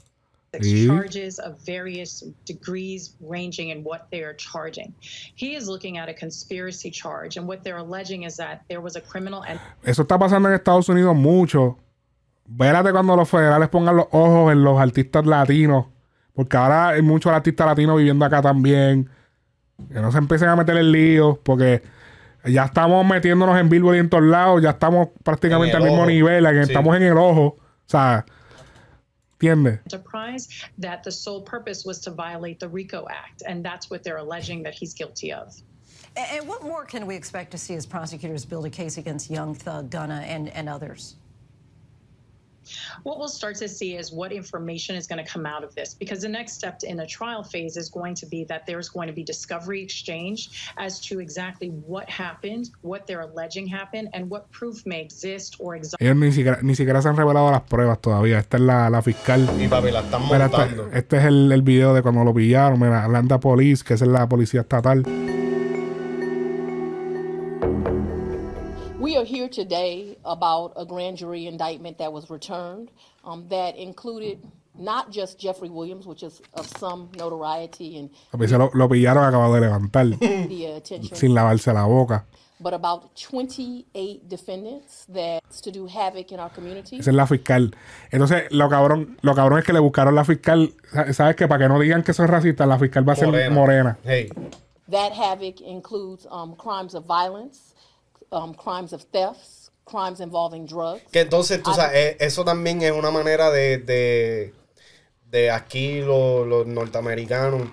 Sí. charges of various degrees ranging in what they are charging. He is looking at a conspiracy charge, and what they're alleging is that there was a criminal Eso está pasando en Estados Unidos mucho. Vérate cuando los federales pongan los ojos en los artistas latinos. Porque ahora hay muchos artistas latinos viviendo acá también. Que no se empiecen a meter en líos. Porque ya estamos metiéndonos en Billboard y en todos lados. Ya estamos prácticamente En al el mismo ojo. nivel. que Sí. Estamos en el ojo. O sea, ¿entiendes? that the sole purpose was to violate the RICO Act, and that's what they're alleging that he's guilty of. And what more can we expect to see as prosecutors build a case against Young Thug, Gunna, and, and others? What we'll start to see is what information is going to come out of this, because the next step in the trial phase is going to be that there's going to be discovery exchange as to exactly what happened, what they're alleging happened, and what proof may exist or exist. Ellos ni siquiera, ni siquiera se han revelado las pruebas todavía. Esta es la, la fiscal. Y papi, la están Mira, montando. este, este es el, el video de cuando lo pillaron. Mira, Atlanta Police, que esa es la policía estatal. Here today about a grand jury indictment that was returned um, that included not just Jeffrey Williams, which is of some notoriety and Papi, se lo, lo pillaron acabado de levantar. media attention, sin lavarse la boca. but about 28 defendants that's to do havoc in our community. Esa es la fiscal. Entonces, lo cabrón, lo cabrón es que le buscaron la fiscal. Sa- ¿Sabes qué? Para que no digan que eso es racista, la fiscal va a ser morena. Hey, That havoc includes um, crimes of violence, um, crimes of thefts, crimes involving drugs. que entonces, tú sabes, eh, eso también es una manera de, de, de aquí los, los norteamericanos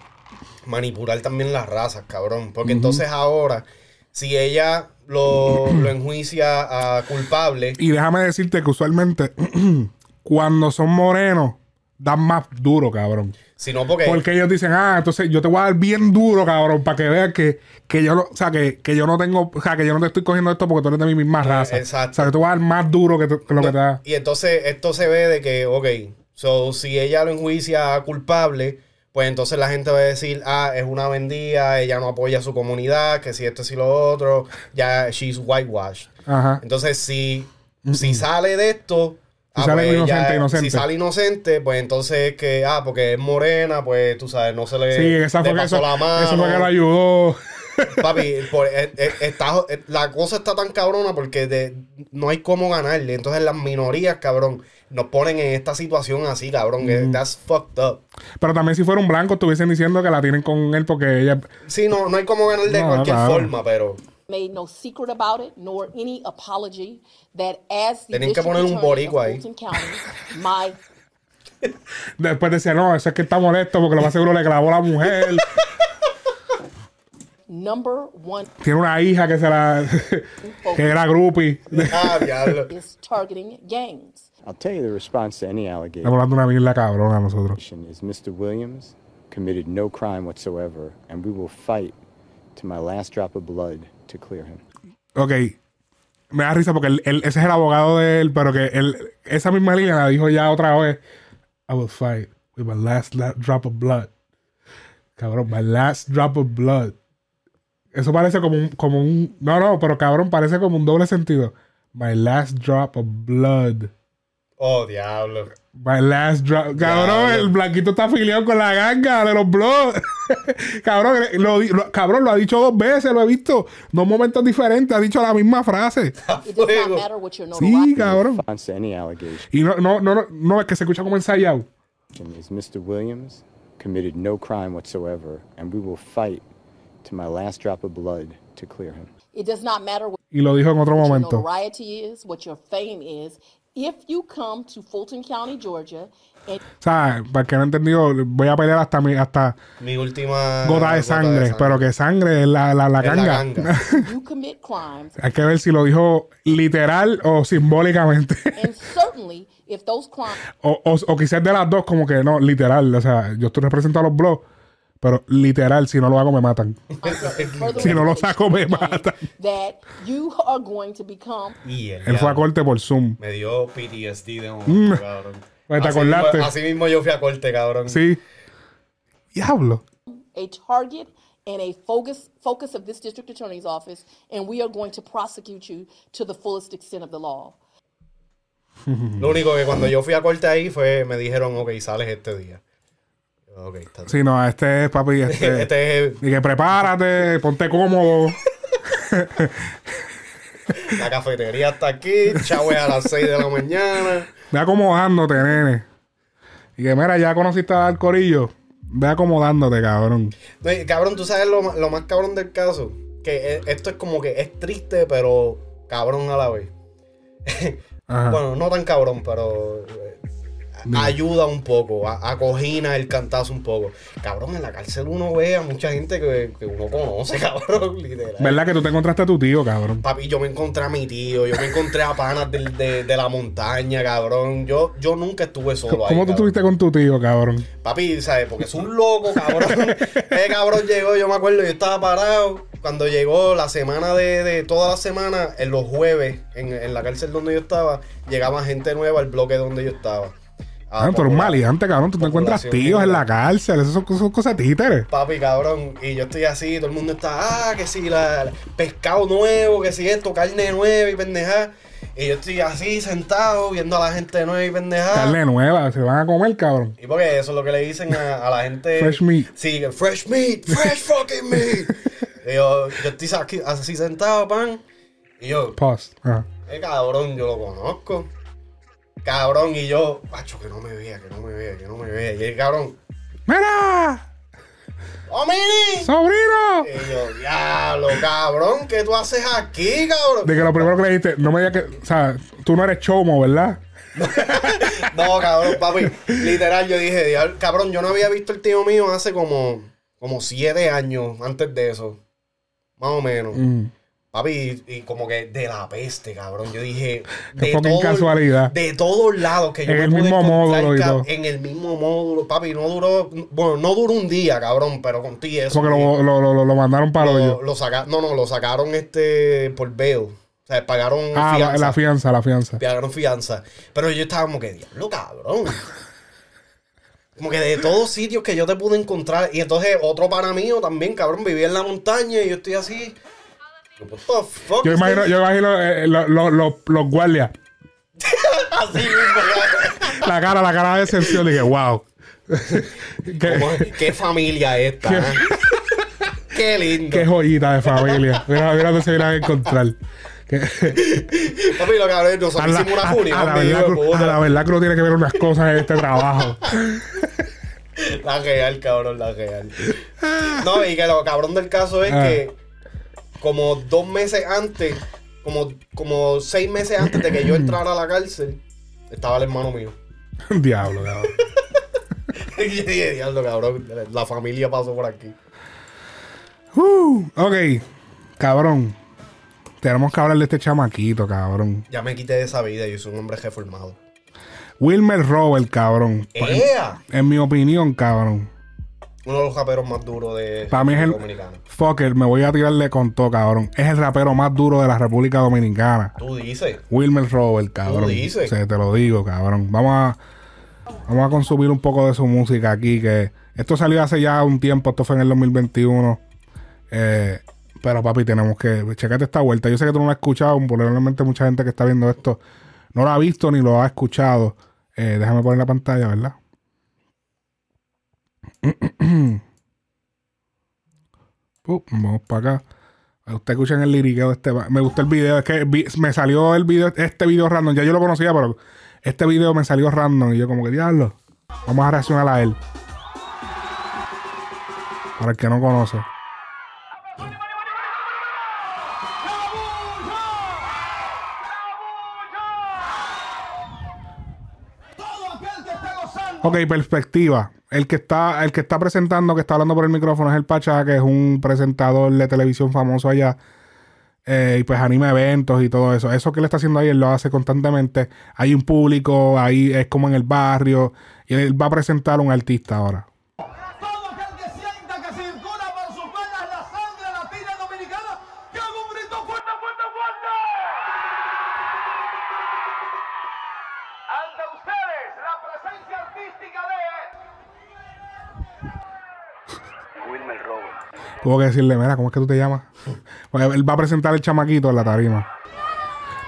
manipular también las razas, cabrón. Porque entonces ahora, si ella lo, lo enjuicia a culpable, Y déjame decirte que usualmente, cuando son morenos, dan más duro, cabrón. Si no porque... Porque ellos dicen, ah, entonces yo te voy a dar bien duro, cabrón, para que veas que, que yo no, o sea, que, que yo no tengo, o sea, que yo no te estoy cogiendo esto porque tú eres de mi misma raza. exacto. O sea, que te voy a dar más duro que, lo que te da. Y entonces esto se ve de que, ok, so, si ella lo enjuicia culpable, pues entonces la gente va a decir, ah, es una vendida, ella no apoya a su comunidad, que si esto, si lo otro, ya she's whitewashed. Ajá. Entonces, si, si sale de esto, Si sale ella- inocente, inocente. si sale inocente, pues entonces que, ah, porque es morena, pues tú sabes, no se le, Sí, esa fue pasó eso, la mano. eso fue que lo ayudó. Papi, por- eh, eh, está- eh, la cosa está tan cabrona porque de- no hay cómo ganarle. Entonces las minorías, cabrón, nos ponen en esta situación así, cabrón. que That's fucked up. Pero también si fuera un blanco, estuviesen diciendo que la tienen con él porque ella. Sí, no, no hay cómo ganar de cualquier claro. forma, pero made no secret about it nor any apology that as the Tenían que district poner un attorney of boricua ahí. Fulton County, my Después decía, no, eso es que está molesto porque lo más seguro le clavó la mujer. number one Tiene una hija que se la. que era groupie. ah, diablo. is targeting gangs. I'll tell you the response to any allegation Estamos hablando una mierda cabrona a nosotros. is Mr. Williams committed no crime whatsoever, and we will fight to my last drop of blood to clear him. Ok. Me da risa porque él, él- ese es el abogado de él, pero que él, esa misma línea la dijo ya otra vez. I will fight with my last la- drop of blood. Cabrón, my last drop of blood. Eso parece como un, como un. No, no, pero cabrón, parece como un doble sentido. My last drop of blood. Oh, diablo. My last drop. Cabrón, Diablo. el blanquito está afiliado con la ganga de los blogs. cabrón, lo, di- lo- cabrón, lo ha dicho dos veces, lo he visto. Dos momentos diferentes, ha dicho la misma frase. It does not Fuego. matter what your Sí, cabrón. response to any allegation Y no, no, no, es que se escucha como ensayado. Mr. Williams committed no crime whatsoever, and we will fight to my last drop of blood to clear him. It does not matter what Y lo dijo en otro your momento. notoriety is, what your fame is. If you come to Fulton County, Georgia, O sea, para el que no entendido, voy a pelear hasta mi, hasta Mi última. gota de sangre, pero que sangre es la, la, la Es la ganga. ganga. you commit crimes, Hay que ver si lo dijo literal o simbólicamente. and certainly if those crimes o, o, o quizás de las dos, como que no, literal. O sea, yo estoy representando a los blogs, pero literal, si no lo hago, me matan. Si no lo saco, me matan. that you are going to become Y el Él fue a corte por Zoom. Me dio PTSD de momento, cabrón. Pues, ¿te Así acordaste? mismo- así mismo yo fui a corte, cabrón. Sí. Diablo. a target and a focus focus of this district attorney's office, and we are going to prosecute you to the fullest extent of the law. Lo único que cuando yo fui a corte ahí fue, me dijeron, ok, sales este día. Ok, está bien. Sí, no, este es papi. Este, Este es Y que prepárate, ponte cómodo. la cafetería está aquí, chavo es a las 6 de la mañana. Ve acomodándote, nene. Y que mira, ya conociste al corillo. Ve acomodándote, cabrón. No, y, cabrón, tú sabes lo, lo más cabrón del caso. Que e- esto es como que es triste, pero cabrón a la vez. Ajá. Bueno, no tan cabrón, pero eh, ayuda un poco, a- acogina el cantazo un poco. Cabrón, en la cárcel uno ve a mucha gente que, que uno conoce, cabrón, literal. ¿Verdad que tú te encontraste a tu tío, cabrón? Papi, yo me encontré a mi tío, yo me encontré a panas de, de la montaña, cabrón. Yo, yo nunca estuve solo ahí. ¿Cómo tú estuviste con tu tío, cabrón? Papi, ¿sabes? Porque es un loco, cabrón. Ese cabrón llegó, yo me acuerdo, yo estaba parado. Cuando llegó la semana de, de toda la semana, en los jueves, en, en la cárcel donde yo estaba, llegaba gente nueva al bloque donde yo estaba. Ah, tú eres un maleante, cabrón. Tú te encuentras tíos en la cárcel. Esas son, son cosas títeres. Papi, cabrón, y yo estoy así, todo el mundo está, ah, que si la, la- pescado nuevo, que si esto, carne nueva y pendejada. Y yo estoy así sentado viendo a la gente nueva y pendejada. Carne nueva. Se van a comer, cabrón. Y porque eso es lo que le dicen a, a la gente. Fresh meat. Sí, fresh meat, fresh fucking meat. Y yo, yo estoy así sentado, pan. Y yo, Pause. Ajá. eh, cabrón, yo lo conozco. Cabrón, y yo, macho, que no me vea, que no me vea, que no me vea. Y el cabrón, ¡Mira! ¡Oh, mini! ¡Sobrino! Y yo, diablo, cabrón, ¿qué tú haces aquí, cabrón? De que lo primero que le dijiste, no me digas que. O sea, tú no eres chomo, ¿verdad? No, cabrón, papi. Literal, yo dije, diablo, cabrón, yo no había visto el tío mío hace como, como siete años antes de eso. Más o menos. Mm. Papi, y, y como que de la peste, cabrón. Yo dije. Qué fucking casualidad. De todos lados que yo En me el pude mismo módulo y todo. En el mismo módulo. Papi, no duró. Bueno, no duró un día, cabrón, pero contigo eso. Porque lo, lo, lo, lo mandaron para hoyo. lo saca- no, no, lo sacaron este por bail. O sea, pagaron Ah, la, fianza. la fianza, la fianza. Pagaron fianza. Pero yo estaba como que, diablo, cabrón. Como que de todos sitios que yo te pude encontrar. Y entonces otro pana mío también, cabrón, vivía en la montaña y yo estoy así. Fuck Yo imagino, yo imagino eh, lo- lo- lo- los guardias. Así mismo. La cara, la cara de decepción. Dije, wow. qué, Como, ¿Qué familia esta? Qué- eh? Qué lindo. qué joyita de familia. Mira, mira dónde se vienen a encontrar. Que- Papi, lo nosotros a, la, hicimos una a- furia. a la verdad, a la verdad que uno tiene que ver unas cosas en este trabajo. La real, cabrón, la real. No, y que lo cabrón del caso es Ah. que como dos meses antes, como, como seis meses antes de que yo entrara a la cárcel, estaba el hermano mío. Diablo, cabrón. diablo, cabrón, la familia pasó por aquí. Uh, ok, cabrón. Tenemos que hablar de este chamaquito, cabrón. Ya me quité de esa vida, yo soy un hombre reformado. Wilmer Robert, cabrón. ¡Ea! En mi opinión, cabrón. Uno de los raperos más duros de Para mí es el. Dominicano. Fucker, me voy a tirarle con todo, cabrón. Es el rapero más duro de la República Dominicana. Tú dices. Wilmer Robert, cabrón. Tú dices. Sí, te lo digo, cabrón. Vamos a. Vamos a consumir un poco de su música aquí. Que esto salió hace ya un tiempo. Esto fue en el 2021. Eh, pero papi, tenemos que. Checate esta vuelta. Yo sé que tú no lo has escuchado. Probablemente mucha gente que está viendo esto no lo ha visto ni lo ha escuchado. Eh, déjame poner la pantalla, ¿verdad? Uh, vamos para acá. Usted escuchan el liriqueo de este. Me gustó el video. Es que me salió el video, este video random. Ya yo lo conocía, pero este video me salió random. Y yo, como que diablo. Vamos a reaccionar a él. Para el que no conoce. Ok, perspectiva. El que está, el que está presentando, que está hablando por el micrófono es el Pachá, que es un presentador de televisión famoso allá. Eh, y pues anima eventos y todo eso. Eso que él está haciendo ahí, él lo hace constantemente. Hay un público, ahí es como en el barrio. Y él va a presentar a un artista ahora. Tuvo que decirle, mira, ¿cómo es que tú te llamas? Porque él va a presentar el chamaquito en la tarima.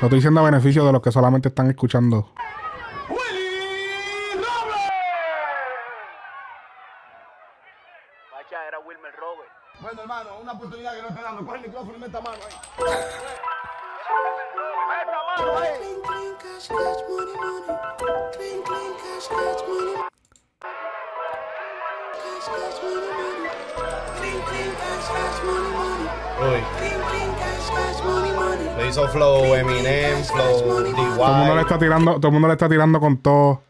Lo estoy diciendo a beneficio de los que solamente están escuchando. Uy. Lo hizo Flow Eminem, Flow Todo el mundo le está tirando, todo el mundo le está tirando con todo.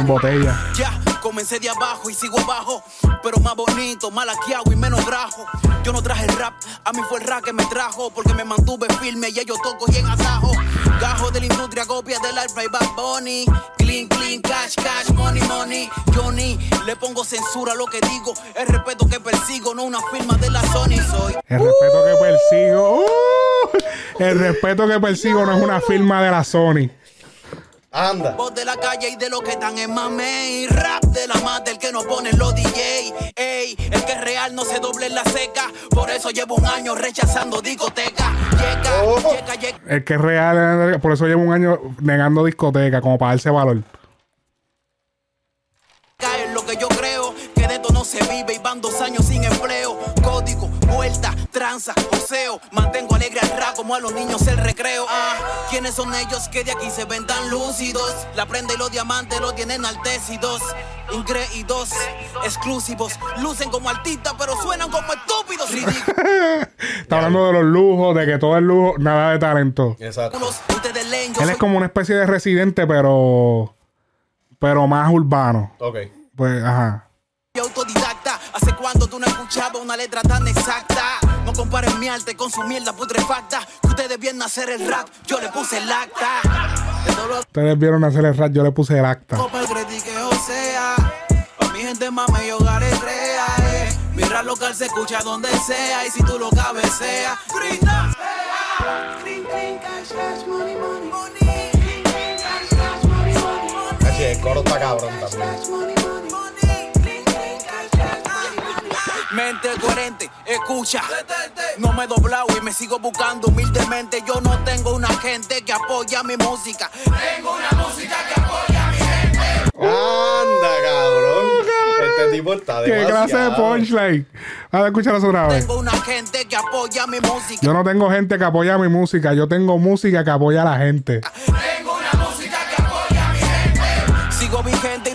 Botella. Ya, comencé de abajo y sigo abajo. Pero más bonito, más laqueado y menos grajo. Yo no traje rap, a mí fue el rap que me trajo. Porque me mantuve firme y yo toco y en atajo. El respeto que persigo, el respeto que persigo no es una firma de la Sony. Anda. voz de la calle y de lo que están en mamey. Rap de la más del que no ponen los DJ. Ey, el que es real no se doble en la seca. Por eso llevo un año rechazando discoteca. Llega, Oh. llega, llega. El que es real, por eso llevo un año negando discoteca, como para darse valor. en lo que yo creo que de esto no se vive y van dos años sin empleo. Tranza, oseo. Mantengo alegre al rap como a los niños el recreo. Ah, ¿quiénes son ellos que de aquí se ven tan lúcidos? La prenda y los diamantes los tienen altecidos. Ingreídos, exclusivos. Lucen como artistas, pero suenan como estúpidos. Ridículos, Está hablando de los lujos, de que todo es lujo, nada de talento. Exacto. Él es como una especie de residente, pero. Pero más urbano. Ok. Pues, ajá. autodidacta. ¿Hace cuánto tú no escuchabas una letra tan exacta? No comparen mi arte con su mierda putrefacta. Que ustedes vienen a hacer el rap, yo le puse el acta. Ustedes vieron hacer el rap, yo le puse el acta. Copa el que o sea. Pa' mi gente mame y hogar crea, eh. Mi rap local se escucha donde sea. Y si tú lo cabeceas, grita. Cachi, el coro está cabrón también. Mente coherente, escucha. No me he doblado y me sigo buscando humildemente. Yo no tengo una gente que apoya mi música. Tengo una música que apoya mi gente. Anda, cabrón. Este tipo está ¿Qué clase de punchline? Vamos a escucharlos otra vez. Tengo una gente que apoya mi música. Yo no tengo gente que apoya mi música, yo tengo música que apoya a la gente.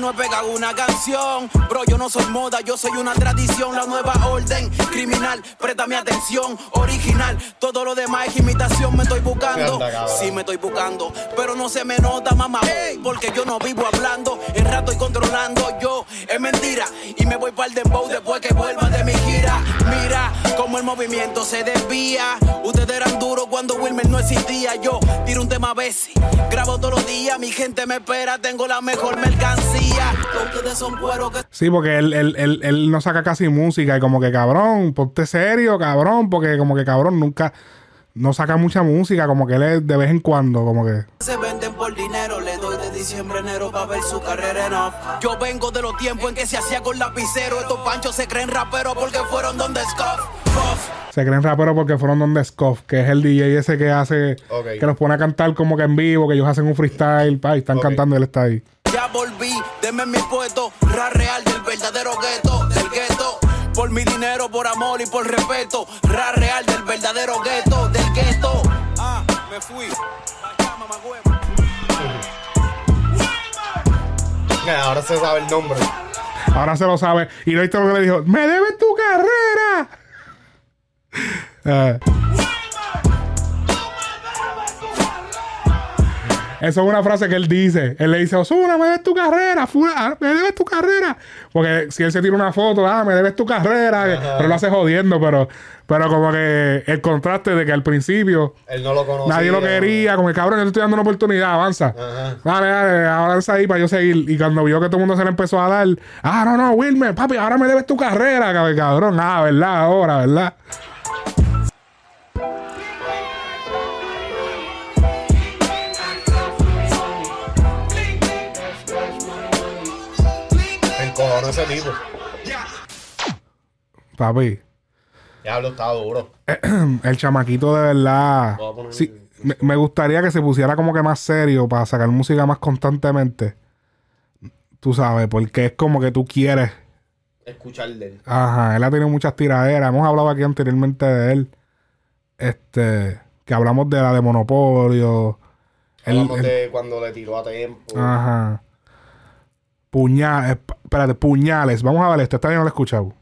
No he pegado una canción. Bro, yo no soy moda, yo soy una tradición. La nueva orden criminal, préstame atención. Original, todo lo demás es imitación. Me estoy buscando. Anda. Sí, me estoy buscando. Pero no se me nota, mamá. Porque yo no vivo hablando. El rato y controlando yo. Es mentira. Y me voy para el dembow después que vuelva de mi gira. Mira cómo el movimiento se desvía. Ustedes eran duros cuando Wilmer no existía. Yo tiro un tema a veces. Grabo todos los días. Mi gente me espera. Tengo la mejor mercancía. Ustedes son cueros que Sí, porque él, él, él, él no saca casi música y como que cabrón, ponte serio, cabrón, porque como que cabrón nunca, no saca mucha música, como que él es de vez en cuando, como que... se venden por dinero. Le doy de diciembre, enero para ver su carrera en off. Yo vengo de los tiempos en que se hacía con lapicero. Estos panchos se creen raperos porque fueron donde. Puff. Se creen raperos porque fueron donde Scoff, que es el DJ ese que hace, que los pone a cantar como que en vivo, que ellos hacen un freestyle, pa, y están Ok. cantando y él está ahí. Ya volví, deme mi puesto, ra real del verdadero gueto, del gueto. Por mi dinero, por amor y por respeto, ra real del verdadero gueto, del gueto. Ah, me fui. Ahora se sabe el nombre. Ahora se lo sabe. Y no lo que le dijo, ¡me debes tu carrera! Eh. Eso es una frase que él dice. Él le dice, Osuna, me debes tu carrera, fula- me debes tu carrera. Porque si él se tira una foto, ah, me debes tu carrera, pero lo hace jodiendo, pero, pero como que el contraste de que al principio Él no lo conocía. nadie lo quería, como que cabrón, yo te estoy dando una oportunidad, avanza. Ajá. Dale, dale, avanza ahí para yo seguir. Y cuando vio que todo el mundo se le empezó a dar, ah, no, no, Wilmer, papi, ahora me debes tu carrera, cab- cabrón. Ah, verdad, ahora, verdad. Encojonó ese tipo. Papi, Diablo, estaba duro. el chamaquito de verdad. Poner- Sí, me, me gustaría que se pusiera como que más serio para sacar música más constantemente. Tú sabes, porque es como que tú quieres. Escuchar de él. Ajá, él ha tenido muchas tiraderas. Hemos hablado aquí anteriormente de él. Este, que hablamos de la de Monopolio. Hablamos de cuando le tiró a tiempo. Ajá. Puñales. Espérate, puñales. Vamos a ver esto. Esta bien no lo he escuchado.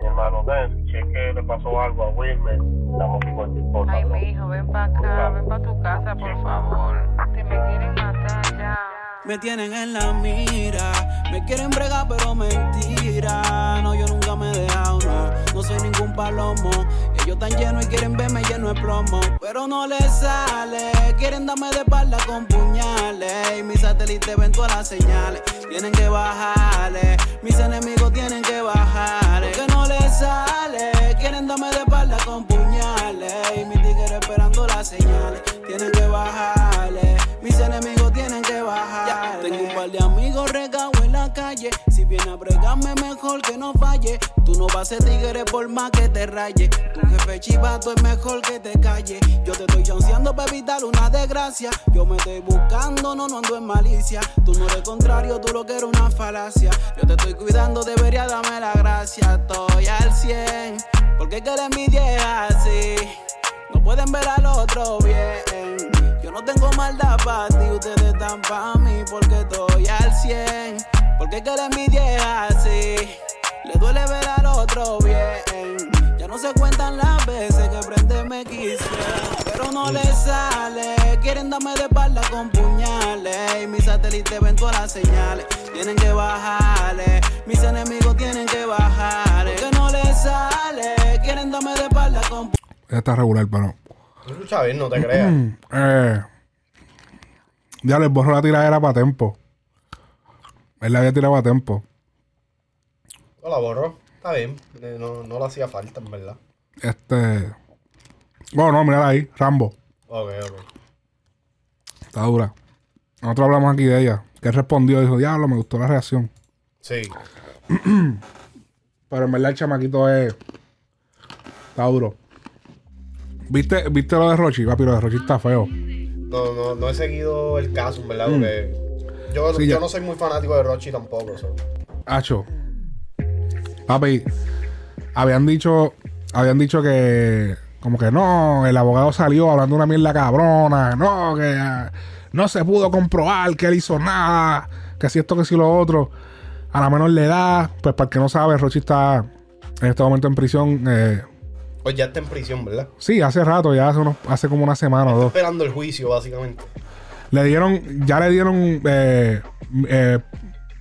Mi hermano, ven, si es que le pasó algo a Wilmer, damos igual de importa. Ay, mi hijo, ven para acá, ven para tu casa, por favor. Te me quieren matar ya. Me tienen en la mira, me quieren bregar pero mentira. No, yo nunca me he dejado, no, no soy ningún palomo. Ellos están llenos y quieren verme lleno de plomo, pero no les sale. Quieren darme de espalda con puñales. Y mis satélites ven todas las señales, tienen que bajarle. Mis enemigos tienen que bajarle, que no les sale. Quieren darme de espalda con puñales. Y mis tigres esperando las señales, tienen que bajarle. Mis enemigos tienen que bajar. Tengo un par de amigos regados Si viene a bregarme, mejor que no falle. Tú no vas a ser tigre por más que te raye. Tu jefe chivato es mejor que te calle. Yo te estoy chanceando para evitar una desgracia. Yo me estoy buscando, no, no ando en malicia. Tú no eres contrario, tú lo que eres una falacia. Yo te estoy cuidando, debería darme la gracia. Estoy al 100, porque que la envidia es así. No pueden ver al otro bien. Yo no tengo maldad para ti, ustedes están para mí porque estoy al 100. Porque que la envidia es así. Le duele ver al otro bien. Ya no se cuentan las veces que prende me quisiera, pero no les sale. Quieren darme de espalda con puñales. Y mis satélites ven todas las señales. Tienen que bajarle. Mis enemigos tienen que bajarle. Que no les sale. Quieren darme de espalda con Está regular, pero. Tú bien, no te creas. Eh, ya les borro la tiradera para tiempo. Él la había tirado a tiempo. No la borró. Está bien. Eh, No, no le hacía falta, en verdad. Este. Bueno, no, mira ahí. Rambo. Ok, ok. Está dura. Nosotros hablamos aquí de ella. Que respondió. Dijo, diablo, me gustó la reacción. Sí. Pero en verdad el chamaquito es. Está duro. ¿Viste, ¿Viste lo de Rochi? Papi, lo de Rochi está feo. No, no, no he seguido el caso, en verdad, porque yo. Sí, yo ya. no soy muy fanático de Rochi tampoco. so. Hacho. Papi, habían dicho, habían dicho que, como que no, el abogado salió hablando una mierda cabrona, no, que no se pudo comprobar que él hizo nada, que si esto, que si lo otro. A la menor le da, pues para el que no sabe, Rochi está en este momento en prisión. eh, Pues ya está en prisión, ¿verdad? sí, hace rato, ya hace, unos, hace como una semana o dos. Esperando el juicio, básicamente. Le dieron, ya le dieron eh, eh,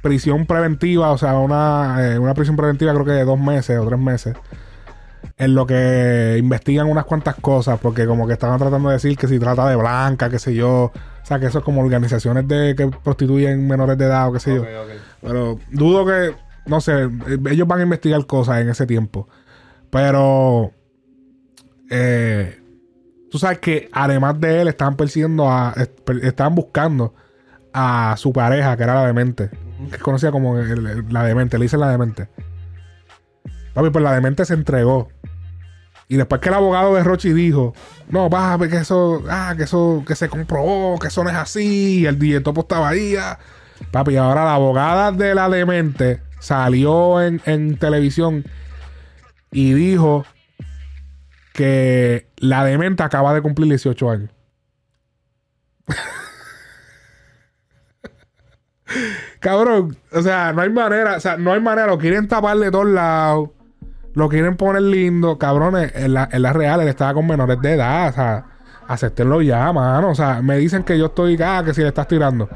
prisión preventiva, o sea, una, eh, una prisión preventiva creo que de dos meses o tres meses. En lo que investigan unas cuantas cosas, porque como que estaban tratando de decir que si trata de blanca, qué sé yo. O sea, que eso es como organizaciones de que prostituyen menores de edad o qué sé yo. Pero dudo que, no sé, ellos van a investigar cosas en ese tiempo. Pero, eh, tú sabes que además de él, estaban persiguiendo a, estaban buscando a su pareja, que era la demente. Que es conocida como el- el- la demente, le dicen la demente. Papi, pues la demente se entregó. Y después que el abogado de Rochi dijo, no, papi, que eso, ah, que eso, que se comprobó, que eso no es así, y el DJ Topo estaba ahí. ah. Papi, ahora la abogada de la demente salió en, en televisión y dijo que la demente acaba de cumplir 18 años. Cabrón, o sea, no hay manera, o sea, no hay manera, lo quieren tapar de todos lados, lo quieren poner lindo, cabrones, en la, en la real, él estaba con menores de edad, o sea, acéptenlo ya, mano, o sea, me dicen que yo estoy, ah, que si le estás tirando,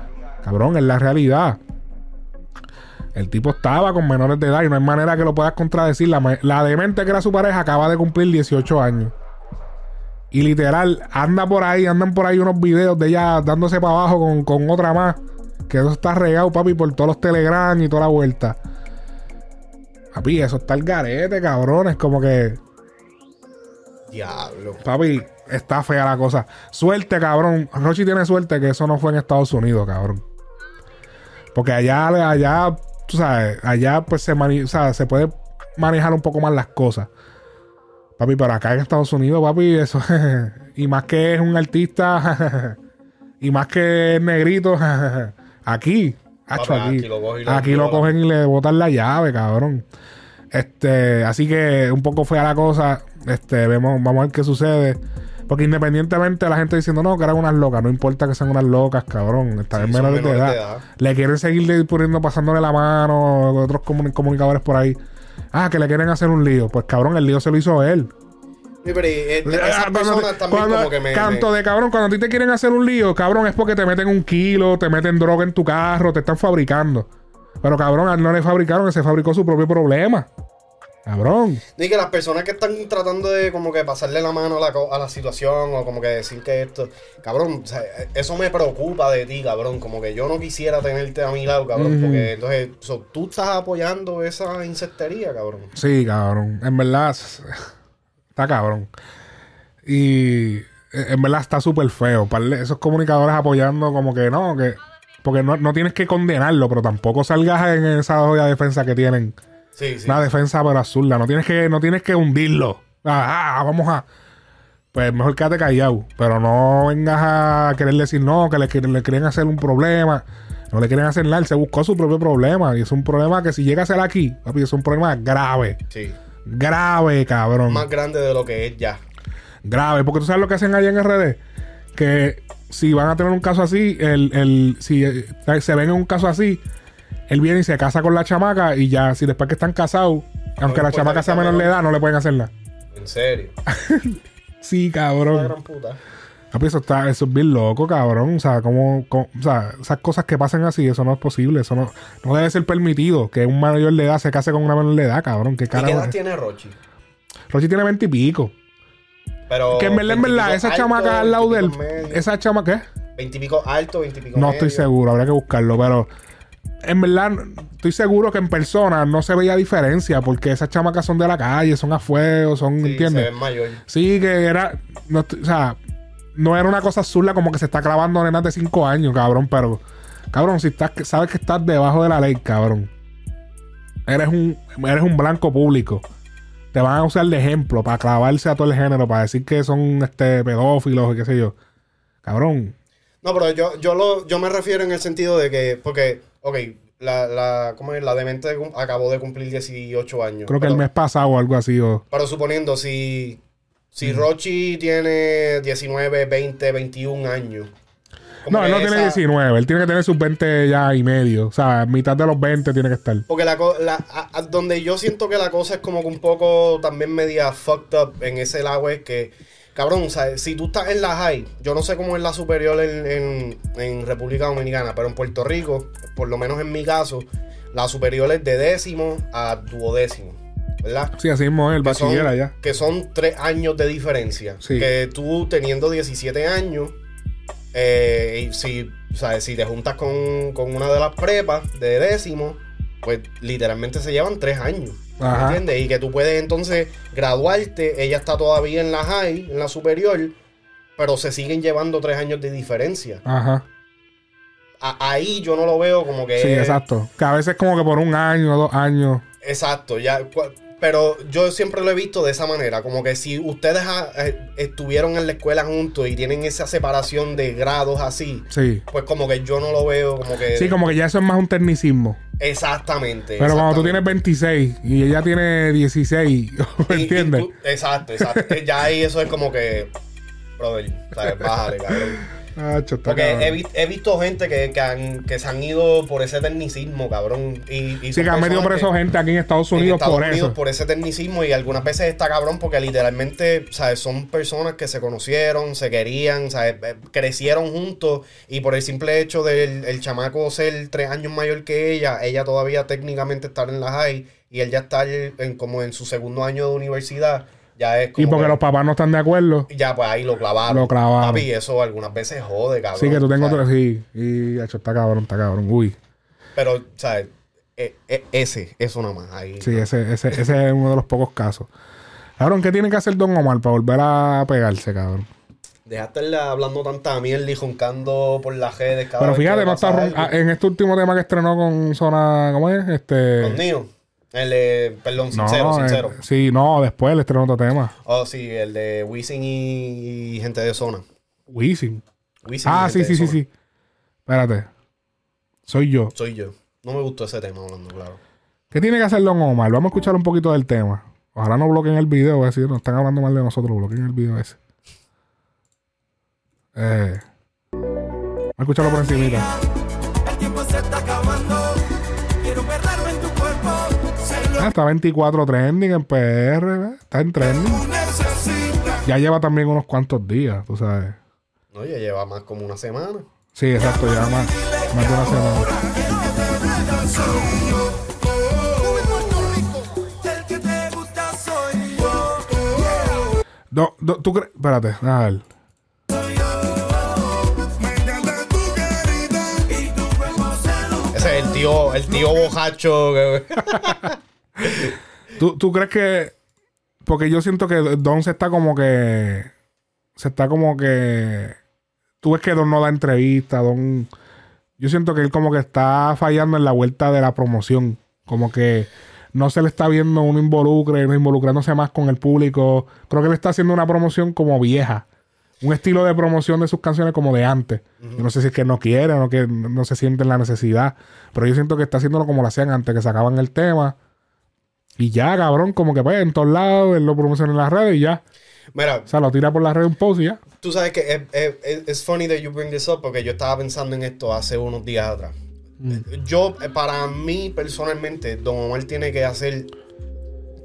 cabrón, es la realidad. El tipo estaba con menores de edad y no hay manera que lo puedas contradecir. La, la demente que era su pareja acaba de cumplir 18 años. Y literal, anda por ahí, andan por ahí unos videos de ella dándose para abajo con, con otra más. Que eso está regado, papi, por todos los telegrams y toda la vuelta. Papi, eso está el garete, cabrones. Como que, Diablo. papi, está fea la cosa. Suerte, cabrón. Rochi tiene suerte que eso no fue en Estados Unidos, cabrón. Porque allá, allá, tú sabes, allá pues se, o sea, se puede manejar un poco más las cosas. Papi, pero acá en Estados Unidos, papi, eso. y más que es un artista. y más que es negrito. aquí. hacho, aquí. aquí lo cogen y Aquí lo cogen y le botan la llave, cabrón. Este, así que un poco fea la cosa. Este, vemos, vamos a ver qué sucede. Porque independientemente de la gente diciendo no, que eran unas locas, no importa que sean unas locas, cabrón. Están en Sí, menores de edad. Le quieren seguir poniendo, pasándole la mano, otros comuni- comunicadores por ahí. Ah, que le quieren hacer un lío. Pues cabrón, el lío se lo hizo él. Sí, pero eh, Ah, esas cuando personas también cuando- como que me... canto me- de cabrón, cuando a ti te quieren hacer un lío, cabrón, es porque te meten un kilo, te meten droga en tu carro, te están fabricando. Pero cabrón, a él no le fabricaron, se fabricó su propio problema. Cabrón. Ni que las personas que están tratando de como que pasarle la mano a la, a la situación o como que decir que esto, cabrón, o sea, eso me preocupa de ti, cabrón, como que yo no quisiera tenerte a mi lado, cabrón, porque entonces so, tú estás apoyando esa insectería, cabrón. Sí, cabrón. En verdad, está cabrón. Y eh, en verdad está súper feo. Esos comunicadores apoyando como que no, que... Porque no, no tienes que condenarlo, pero tampoco salgas en esa olla de defensa que tienen. Sí, sí. Una defensa azul. No tienes que, no tienes que hundirlo. Ah, ah, vamos a. Pues mejor quédate callado. Pero no vengas a querer decir no, que le, quieren- le quieren hacer un problema. No le quieren hacer nada. Él se buscó su propio problema. Y es un problema que si llega a ser aquí, papi, es un problema grave. Sí. Grave, cabrón. Más grande de lo que es ya. Grave. Porque tú sabes lo que hacen allá en RD. Que si van a tener un caso así, el, el, si eh, se ven en un caso así, él viene y se casa con la chamaca y ya, si después que están casados, aunque la chamaca sea menor de edad, no le pueden hacer nada. En serio. Sí, cabrón. gran puta. Papi, eso, está, eso es bien loco, cabrón. O sea, como, como- o sea, esas cosas que pasan así, eso no es posible. Eso no, no debe ser permitido que un mayor de edad se case con una menor de edad, cabrón. ¿Qué ¿Y qué carajo? edad es? tiene Rochi? Rochi tiene veinte y pico. Pero que en verdad, en verdad, esa chamaca al lado de él. Esa chamaca, ¿qué? Veintipico alto, veintipico No medio. estoy seguro, habría que buscarlo, pero en verdad estoy seguro que en persona no se veía diferencia porque esas chamacas son de la calle, son a fuego, son, Sí, ¿entiendes? se ven mayor. Sí, que era, no, o sea, no era una cosa azul como que se está clavando nenas de 5 años, cabrón, pero cabrón, si estás, sabes que estás debajo de la ley, cabrón. Eres un, eres un blanco público. Te van a usar de ejemplo para clavarse a todo el género, para decir que son este pedófilos y qué sé yo. Cabrón, No, pero yo, yo, lo, yo me refiero en el sentido de que, porque, ok, la, la, ¿cómo es? La demente acabó de cumplir 18 años. creo que pero, el mes pasado o algo así. O, pero suponiendo, si, si Mm. Rochi tiene 19, 20, 21 años. no, él no tiene esa- 19, él tiene que tener sus 20 ya y medio. O sea, mitad de los 20 tiene que estar. Porque la, la a- a- donde yo siento que la cosa es como que un poco también media fucked up en ese lado es que, cabrón, si tú estás en la high, yo no sé cómo es la superior en, en- en República Dominicana, pero en Puerto Rico, por lo menos en mi caso, la superior es de décimo a duodécimo, ¿verdad? Sí, así mismo es, el bachiller allá. Que son tres años de diferencia. Sí. Que tú teniendo 17 años, eh, y si, o sea, si te juntas con, con una de las prepas de décimo, pues literalmente se llevan tres años. ¿me Ajá. ¿Entiendes? Y que tú puedes entonces graduarte, ella está todavía en la high, en la superior, pero se siguen llevando tres años de diferencia. Ajá. a- ahí yo no lo veo como que. Sí, exacto. Que a veces como que por un año, dos años. Exacto, ya. Pero yo siempre lo he visto de esa manera. Como que si ustedes ah, eh, estuvieron en la escuela juntos y tienen esa separación de grados así, Sí. pues como que yo no lo veo como que. Sí, como que ya eso es más un tecnicismo. Exactamente. Pero cuando tú tienes 26 y ella tiene 16, ¿me Y- y entiendes? tú- exacto, exacto. Ya ahí eso es como que. Brother, ¿sabes? Bájale, cabrón. Ah, Porque he, vi- he visto gente que, que, han- que se han ido por ese tecnicismo, cabrón. Y, y Sí, que han metido preso gente aquí en Estados en Unidos Estados por Unidos eso. por ese tecnicismo y algunas veces está cabrón porque literalmente, ¿sabes? Son personas que se conocieron, se querían, ¿sabes? Eh, Crecieron juntos y por el simple hecho del el chamaco ser tres años mayor que ella, ella todavía técnicamente estar en la high y él ya está en, como en su segundo año de universidad, ya es como Y porque que- los papás no están de acuerdo. ya pues ahí lo clavaron. Lo clavaron. Papi, eso algunas veces jode, cabrón. Sí, que tú tengo otro. Sí, y hecho, está cabrón, está cabrón. Uy. Pero, ¿sabes? E- e- ese, eso nomás. Ahí. Sí, ese, ese, ese es uno de los pocos casos. Cabrón, ¿qué tiene que hacer Don Omar para volver a pegarse, cabrón? Dejaste hablando tanta mierda y joncando por las redes. cada Pero fíjate, no está ron- ah, en este último tema que estrenó con Zona, ¿cómo es? Este Con Nio. El de, perdón, no, sincero, eh, sincero. sí, no, después le estrenó otro tema. Oh, sí, el de Wisin y, y gente de zona. Wisin. Ah, sí, sí, sí, sí. Espérate. Soy yo. Soy yo. No me gustó ese tema hablando, claro. ¿Qué tiene que hacer Don Omar? Vamos a escuchar un poquito del tema. Ojalá no bloqueen el video, voy a decir, nos están hablando mal de nosotros, bloqueen el video ese. Eh. Vamos a escucharlo por encimita. Ah, está 24 trending en PR, está en trending. Ya lleva también unos cuantos días, tú sabes. No, ya lleva más como una semana. Sí, exacto, ya más, más de una semana. Do- do- ¿Tú crees? Espérate, a ver. Ese es el tío, el tío bojacho. ¿Tú, tú crees que.? Porque yo siento que Don se está como que. Se está como que. Tú ves que Don no da entrevista, Don. Yo siento que él como que está fallando en la vuelta de la promoción. Como que no se le está viendo un involucre, no involucrándose más con el público. Creo que él está haciendo una promoción como vieja. Un estilo de promoción de sus canciones como de antes. Yo no sé si es que no quiere o que no se siente la necesidad. Pero yo siento que está haciéndolo como lo hacían antes, que sacaban el tema. Y ya, cabrón, como que pues en todos lados, él lo promociona en las redes y ya. Mira, O sea, lo tira por las redes un post y ya. tú sabes que es, es- es- funny that you bring this up porque yo estaba pensando en esto hace unos días atrás. Yo, eh, para mí personalmente, Don Omar tiene que hacer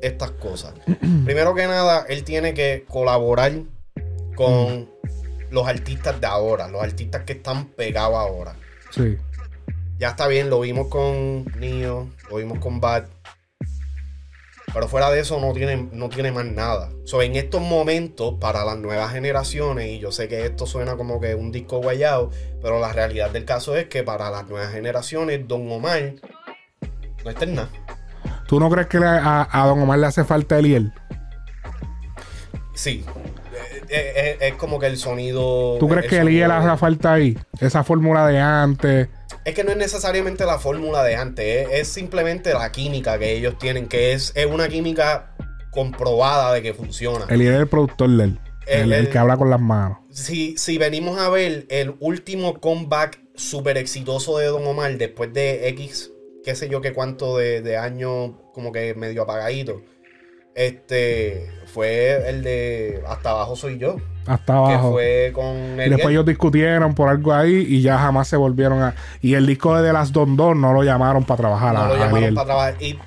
estas cosas. Primero que nada, él tiene que colaborar con los artistas de ahora, los artistas que están pegados ahora. Sí. Ya está bien, lo vimos con Nio, lo vimos con Bad. Pero fuera de eso no tiene, no tiene más nada. So, en estos momentos, para las nuevas generaciones, y yo sé que esto suena como que un disco guayado, pero la realidad del caso es que para las nuevas generaciones, Don Omar no está en nada. ¿Tú no crees que a, a Don Omar le hace falta él? Sí. Eh, eh, eh, es como que el sonido. ¿Tú crees el que sonido- hace falta ahí? Esa fórmula de antes. Es que no es necesariamente la fórmula de antes, es, es simplemente la química que ellos tienen, que es, es una química comprobada de que funciona. Él es el productor de él. El- El, el el- que habla con las manos. Si, si venimos a ver el último comeback súper exitoso de Don Omar después de X, qué sé yo qué cuánto de, de años como que medio apagadito, este fue el de Hasta abajo soy yo. Hasta Que abajo. fue con Y después ellos discutieron por algo ahí y ya jamás se volvieron a. Y el disco de The Last Don Don no lo llamaron para trabajar no a, lo llamaron para trabajar. Y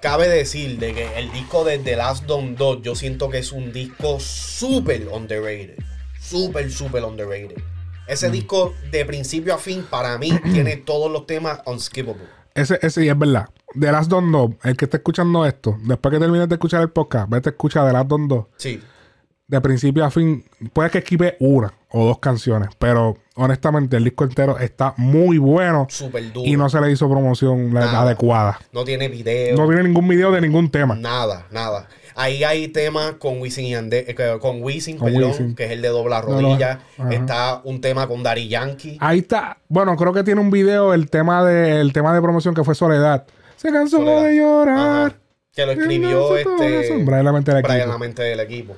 cabe decir de que el disco de The Last Don Dot, yo siento que es un disco súper underrated. Súper, súper underrated. Ese Mm. disco de principio a fin, para mí, tiene todos los temas unskippable. Ese, ese, y es verdad. The Last Don Don, el que esté escuchando esto, después que termines de escuchar el podcast, vete a escuchar The Last Don Don. Sí. De principio a fin, puede que esquive una o dos canciones, pero honestamente el disco entero está muy bueno Súper duro. y no se le hizo promoción Nada. adecuada. No tiene video. No tiene ningún video de ningún tema. Nada, nada. Ahí hay temas con Wisin y Yandel, eh, con Wisin, Con perdón, Wisin. que es el de dobla No, no, rodilla. Está un tema con Dari Yankee. Ahí está. Bueno, creo que tiene un video el tema de, el tema de promoción que fue Soledad. Se cansó Soledad. de llorar. Que lo escribió este. Brian Lamente del Brian equipo. Lamente del equipo.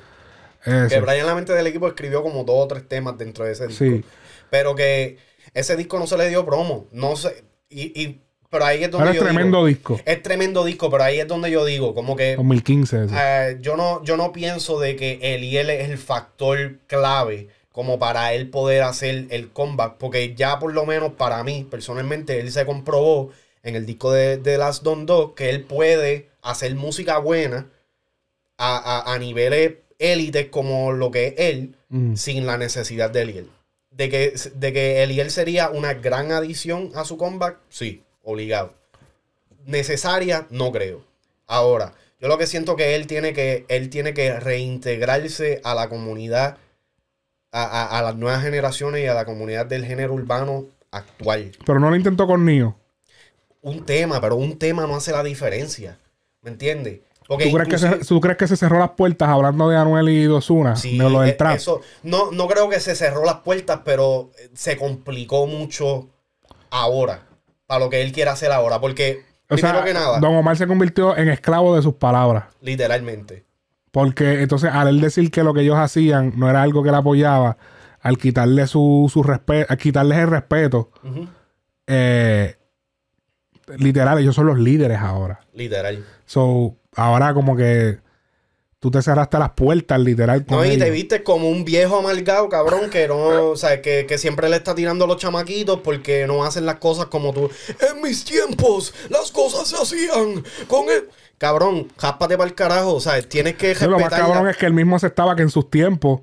Eso. Que Brian Lamente del equipo escribió como dos o tres temas dentro de ese disco. Sí. Pero que ese disco no se le dio promo. No sé. Y, y- pero ahí es donde Ahora es yo tremendo digo, disco. Es tremendo disco, pero ahí es donde yo digo, como que 2015. ese. eh, yo, no, yo no pienso de que Eliel es el factor clave como para él poder hacer el comeback, porque ya por lo menos para mí, personalmente, él se comprobó en el disco de, de Last Don Dog que él puede hacer música buena a, a- a niveles élites como lo que es él, Mm. sin la necesidad de Eliel. De que, de que Eliel sería una gran adición a su comeback, sí, obligado. Necesaria, no creo. Ahora, yo lo que siento que él tiene que, él tiene que reintegrarse a la comunidad, a, a- a las nuevas generaciones y a la comunidad del género urbano actual. Pero no lo intentó con Nio. Un tema, pero un tema no hace la diferencia. ¿Me entiendes? Porque ¿Tú crees, que se, ¿Tú crees que se cerró las puertas hablando de Anuel y Dosuna? Sí, de lo del eh, trap. eso, no, no creo que se cerró las puertas, pero eh, se complicó mucho ahora. Para lo que él quiere hacer ahora. Porque, o primero sea, que nada, Don Omar se convirtió en esclavo de sus palabras. literalmente. Porque entonces al él decir que lo que ellos hacían no era algo que él apoyaba, al quitarle su, su respeto, al quitarles el respeto, eh, literal, ellos son los líderes ahora. Literal. So, ahora como que tú te cerraste las puertas, literal. con No, y te viste como un viejo amargado, cabrón, que no, o sea, que, que siempre le está tirando a los chamaquitos porque no hacen las cosas como tú. En mis tiempos, las cosas se hacían con el. Cabrón, jáspate para el carajo, o sea, tienes que Sí, lo más respetar. cabrón es que él mismo aceptaba que en sus tiempos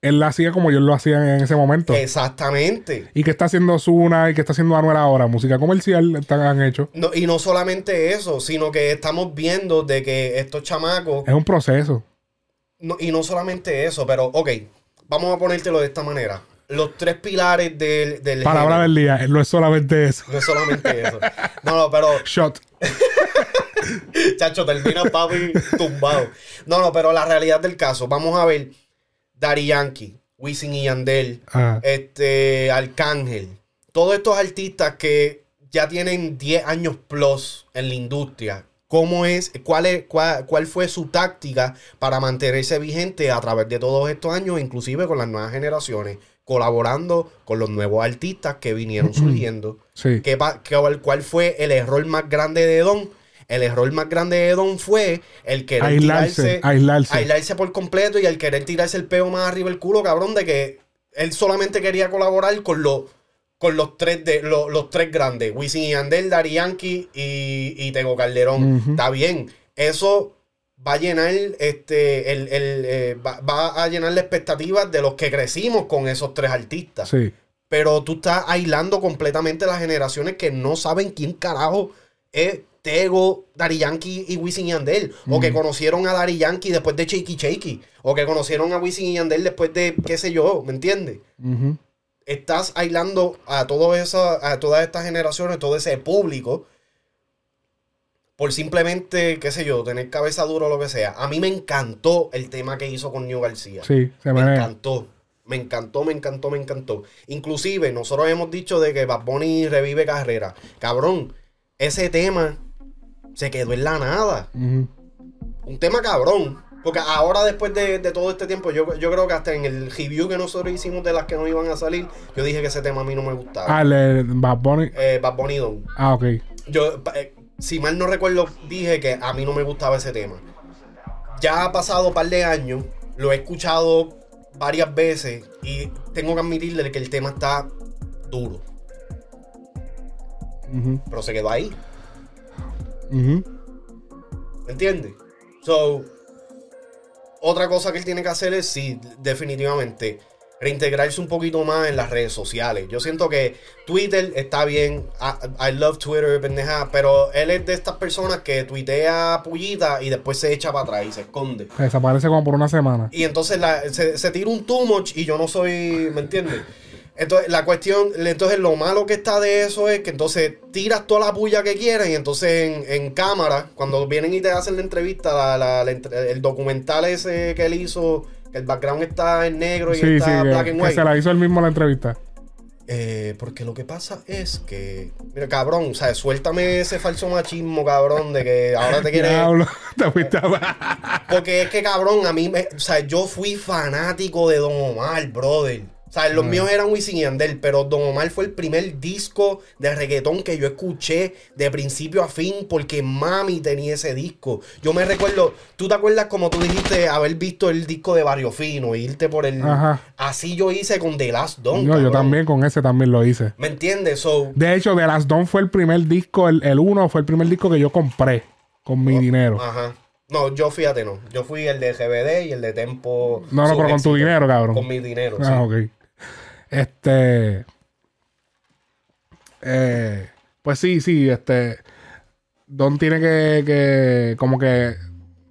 él lo hacía como ellos lo hacían en ese momento. Exactamente. Y que está haciendo Zuna y que está haciendo Anuel ahora, música comercial están, han hecho. No, y no solamente eso, sino que estamos viendo de que estos chamacos. Es un proceso. no- y no solamente eso, pero, ok, vamos a ponértelo de esta manera. Los tres pilares del. del Palabra género. del día, no es solamente eso. No es solamente eso. No, no, pero. Shot. Chacho, termina papi tumbado. No, no, pero la realidad del caso, vamos a ver Dari Yankee, Wisin y Yandel, Ajá. este, Arcángel, todos estos artistas que ya tienen 10 años plus en la industria. ¿Cómo es, cuál, es cuál, cuál fue su táctica para mantenerse vigente a través de todos estos años, inclusive con las nuevas generaciones, colaborando con los nuevos artistas que vinieron surgiendo? Sí. ¿Qué pa- qué- ¿Cuál fue el error más grande de Don? El error más grande de Don fue el querer Aislarse, tirarse, aislarse. aislarse por completo y el querer tirarse el peo más arriba el culo, cabrón, de que él solamente quería colaborar con los con los tres de los, los tres grandes, Wisin y Yandel, Dari Yankee y, y Tego Calderón. Está bien. Eso va a llenar este el, el, eh, va, va a llenar las expectativas de los que crecimos con esos tres artistas. Sí. Pero tú estás aislando completamente las generaciones que no saben quién carajo es Tego, Dari Yankee y Wisin y Yandel. O que conocieron a Dari Yankee después de Shaky Shaky. O que conocieron a Wisin y Yandel después de qué sé yo, ¿me entiendes? Estás aislando a, todo esa, a todas estas generaciones, todo ese público, por simplemente, qué sé yo, tener cabeza dura o lo que sea. A mí me encantó el tema que hizo con New García. Sí, se Me me encantó. Me encantó, me encantó, me encantó. Inclusive, nosotros hemos dicho de que Bad Bunny revive carrera. Cabrón, ese tema se quedó en la nada. Un tema cabrón. Porque ahora, después de, de todo este tiempo, yo, yo creo que hasta en el review que nosotros hicimos de las que no iban a salir, yo dije que ese tema a mí no me gustaba. Ah, el Bad Bunny. Eh, Bad Bunny. Ah, ok. Yo, eh, si mal no recuerdo, dije que a mí no me gustaba ese tema. Ya ha pasado un par de años, lo he escuchado varias veces y tengo que admitirle que el tema está duro. Ujú. Pero se quedó ahí, Ujú. ¿me entiendes? So, otra cosa que él tiene que hacer es, sí, definitivamente, reintegrarse un poquito más en las redes sociales. Yo siento que Twitter está bien, I, I love Twitter, pendeja, pero él es de estas personas que tuitea pullita y después se echa para atrás y se esconde. Desaparece como por una semana. Y entonces la- se, se tira un too much y yo no soy, ¿me entiendes? Entonces, la cuestión, entonces lo malo que está de eso es que entonces tiras toda la puya que quieran y entonces en, en cámara, cuando vienen y te hacen la entrevista, la- la- la entre- el documental ese que él hizo, que el background está en negro y Sí, sí, está que, black and que white. se la hizo él mismo la entrevista. Eh, porque lo que pasa es que, mira, cabrón, o sea, suéltame ese falso machismo, cabrón, de que ahora te quieres... Diablo, te fuiste Porque es que, cabrón, a mí, me, o sea, yo fui fanático de Don Omar, brother. O sea, los Ah. míos eran Wisin y Yandel, pero Don Omar fue el primer disco de reggaetón que yo escuché de principio a fin porque mami tenía ese disco. Yo me recuerdo, ¿tú te acuerdas como tú dijiste haber visto el disco de Barrio Fino, irte por el... Ajá. Así yo hice con The Last Don, No, yo también con ese también lo hice. ¿Me entiendes? So, De hecho, The Last Dawn fue el primer disco, el, el uno fue el primer disco que yo compré con mi dinero. Ajá. No, yo fíjate, no. Yo fui el de GBD y el de Tempo. No, no, pero con tu dinero, cabrón. Con mi dinero, sí. Ah, ok. Este. eh, pues sí, sí, este. Don tiene que, que como que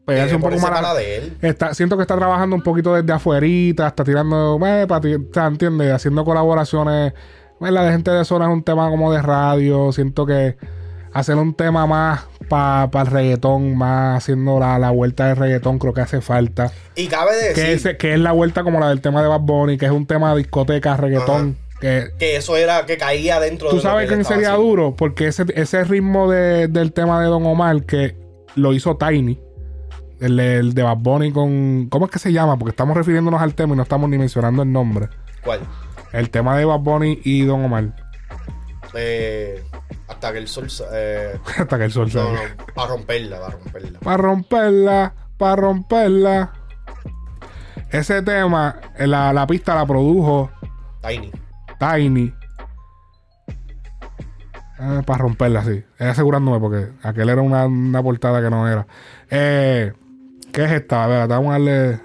pegarse un poco más. de él. Está, siento que está trabajando un poquito desde afuerita, está tirando, eh, para ¿entiendes? Haciendo colaboraciones. La de gente de zona es un tema como de radio. Siento que hacer un tema más para el reggaetón, más haciendo la, la vuelta del reggaetón, creo que hace falta. Y cabe decir Que, ese- que es la vuelta como la del tema de Bad Bunny, que es un tema de discoteca, reggaetón. Que, que eso era que caía dentro ¿Tú de. sabes quién sería haciendo. duro? Porque ese, ese ritmo de- del tema de Don Omar que lo hizo Tiny. El, el de Bad Bunny con... ¿Cómo es que se llama? Porque estamos refiriéndonos al tema y no estamos ni mencionando el nombre. ¿Cuál? El tema de Bad Bunny y Don Omar. Eh, hasta que el sol. Eh, Hasta que el sol salga. no, para romperla, para romperla. Para romperla, para romperla. Ese tema, la, la pista la produjo Tiny. Tiny. para romperla, sí. Es asegurándome porque aquel era una, una portada que no era. Eh, ¿Qué es esta? A ver, vamos a darle.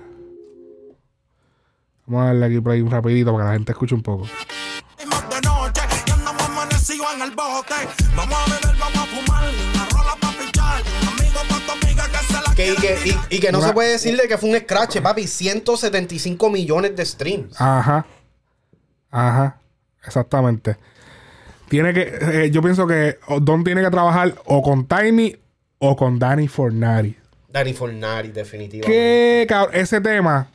Vamos a darle aquí play un rapidito para que la gente escuche un poco. En el bote. Vamos a beber, vamos a fumar, una rola pa' pichar. Amigo pa' tu amiga que se la Que, y, que, y, y que no Una- se puede decirle que fue un scratch, papi. 175 millones de streams. Ajá. Ajá. Exactamente. Tiene que. eh, yo pienso que Don tiene que trabajar o con Tiny o con Danny Fornari. Danny Fornari, definitivamente. Que cabrón, ese tema.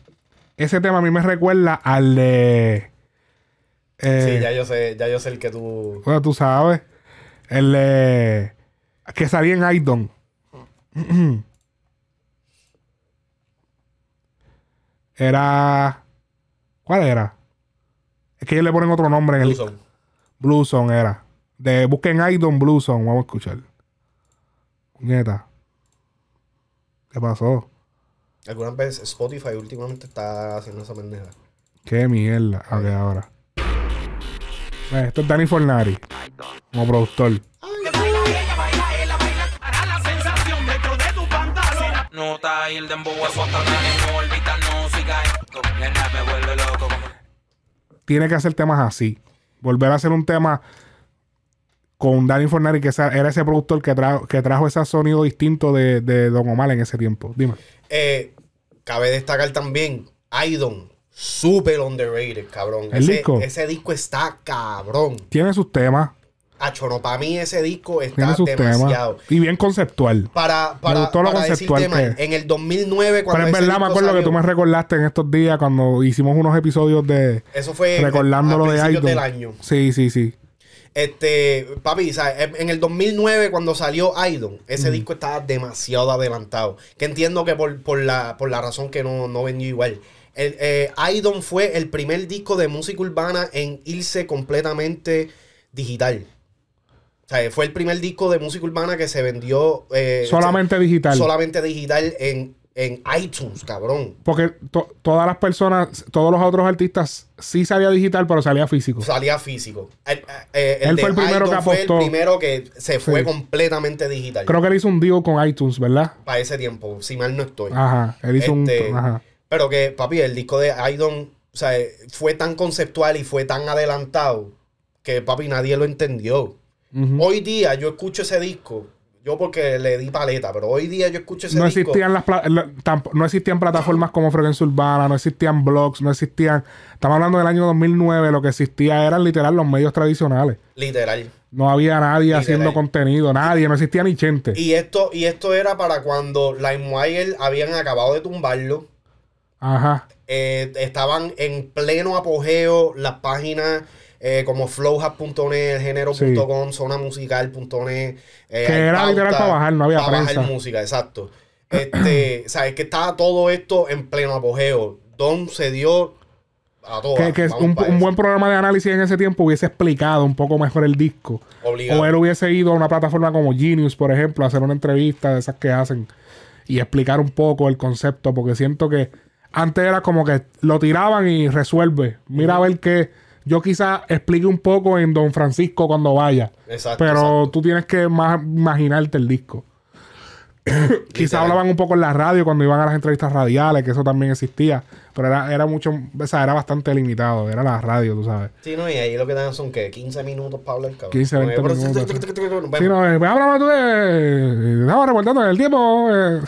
Ese tema a mí me recuerda al de. Eh, Sí, ya yo sé, ya yo sé el que tú. Bueno, tú sabes. El de. Que salía en Idon. Era. ¿Cuál era? Es que ellos le ponen otro nombre en el. Blue Zone. Blue Zone era. De, busquen Idon Blue Zone. Vamos a escuchar. Nieta. ¿Qué pasó? Algunas veces Spotify últimamente está haciendo esa pendeja. Qué mierda. Ok, ahora. Eh, Esto es Danny Fornari. Como productor. Nota y el dembow a su hasta en órbita, no siga esto. Nena, me vuelve loco como tiene que hacer temas así. Volver a hacer un tema con Danny Fornari, que era ese productor que, tra- que trajo ese sonido distinto de, de Don Omar en ese tiempo. Dime. Eh, cabe destacar también Idon. Super underrated, cabrón. ¿El ese, disco? ese disco está cabrón. Tiene sus temas. Acho, no, para mí ese disco está demasiado. temas. Y bien conceptual. Para, Me para, gustó lo para conceptual decirte, que- en el 2009 cuando Pero ese verdad, me acuerdo que salió, tú me recordaste en estos días cuando hicimos unos episodios de Eso fue recordando a lo de del año. Sí, sí, sí. Este, papi, ¿sabes? en el 2009 cuando salió Idol, ese Mm. disco estaba demasiado adelantado. Que entiendo que por, por, la, por la razón que no, no vendió igual. El, eh, Idol fue el primer disco de música urbana en irse completamente digital. O sea, fue el primer disco de música urbana que se vendió eh, Solamente digital. solamente digital en, en iTunes, cabrón. Porque to- todas las personas, todos los otros artistas sí salía digital, pero salía físico. Salía físico. El, eh, Él fue el primero Idol que fue apostó. el primero que se fue Sí. completamente digital. Creo que él hizo un deal con iTunes, ¿verdad? para ese tiempo, si mal no estoy. Ajá. Él hizo Este, un. Ajá. Pero que, papi, el disco de Idon, o sea, fue tan conceptual y fue tan adelantado que, papi, nadie lo entendió. Hoy día yo escucho ese disco. Yo porque le di paleta, pero hoy día yo escucho ese no disco. existían las la- no existían plataformas como Frecuencia Urbana, no existían blogs, no existían. Estamos hablando del año 2009, lo que existía eran literal los medios tradicionales. Literal. No había nadie Literal. haciendo contenido, nadie, no existía ni Chente. Y esto, y esto era para cuando LimeWire habían acabado de tumbarlo. Ajá. Eh, estaban en pleno apogeo las páginas eh, como flowhub.net, género.com, zonamusical.net. Eh, Que era literal para bajar, no había para prensa. bajar música, exacto. Este, sabes que estaba todo esto en pleno apogeo. Don se dio a todo. Que, que un, un buen programa de análisis en ese tiempo hubiese explicado un poco mejor el disco. Obligado. O él hubiese ido a una plataforma como Genius, por ejemplo, a hacer una entrevista de esas que hacen y explicar un poco el concepto, porque siento que antes era como que lo tiraban y resuelve. Mira a ver que yo quizá explique un poco en Don Francisco cuando vaya. Exacto, pero exacto. tú tienes que más imaginarte el disco. Quizá Literal. hablaban un poco en la radio cuando iban a las entrevistas radiales, que eso también existía. Pero era, era mucho, o sea, era bastante limitado. Era la radio, tú sabes. Sí, no, y ahí lo que dan son que 15 minutos para hablar, cabrón. 15, 20 Pero- minutos. Sí, no, eh, pues háblame tú de. Estamos reportando en el tiempo. Eh.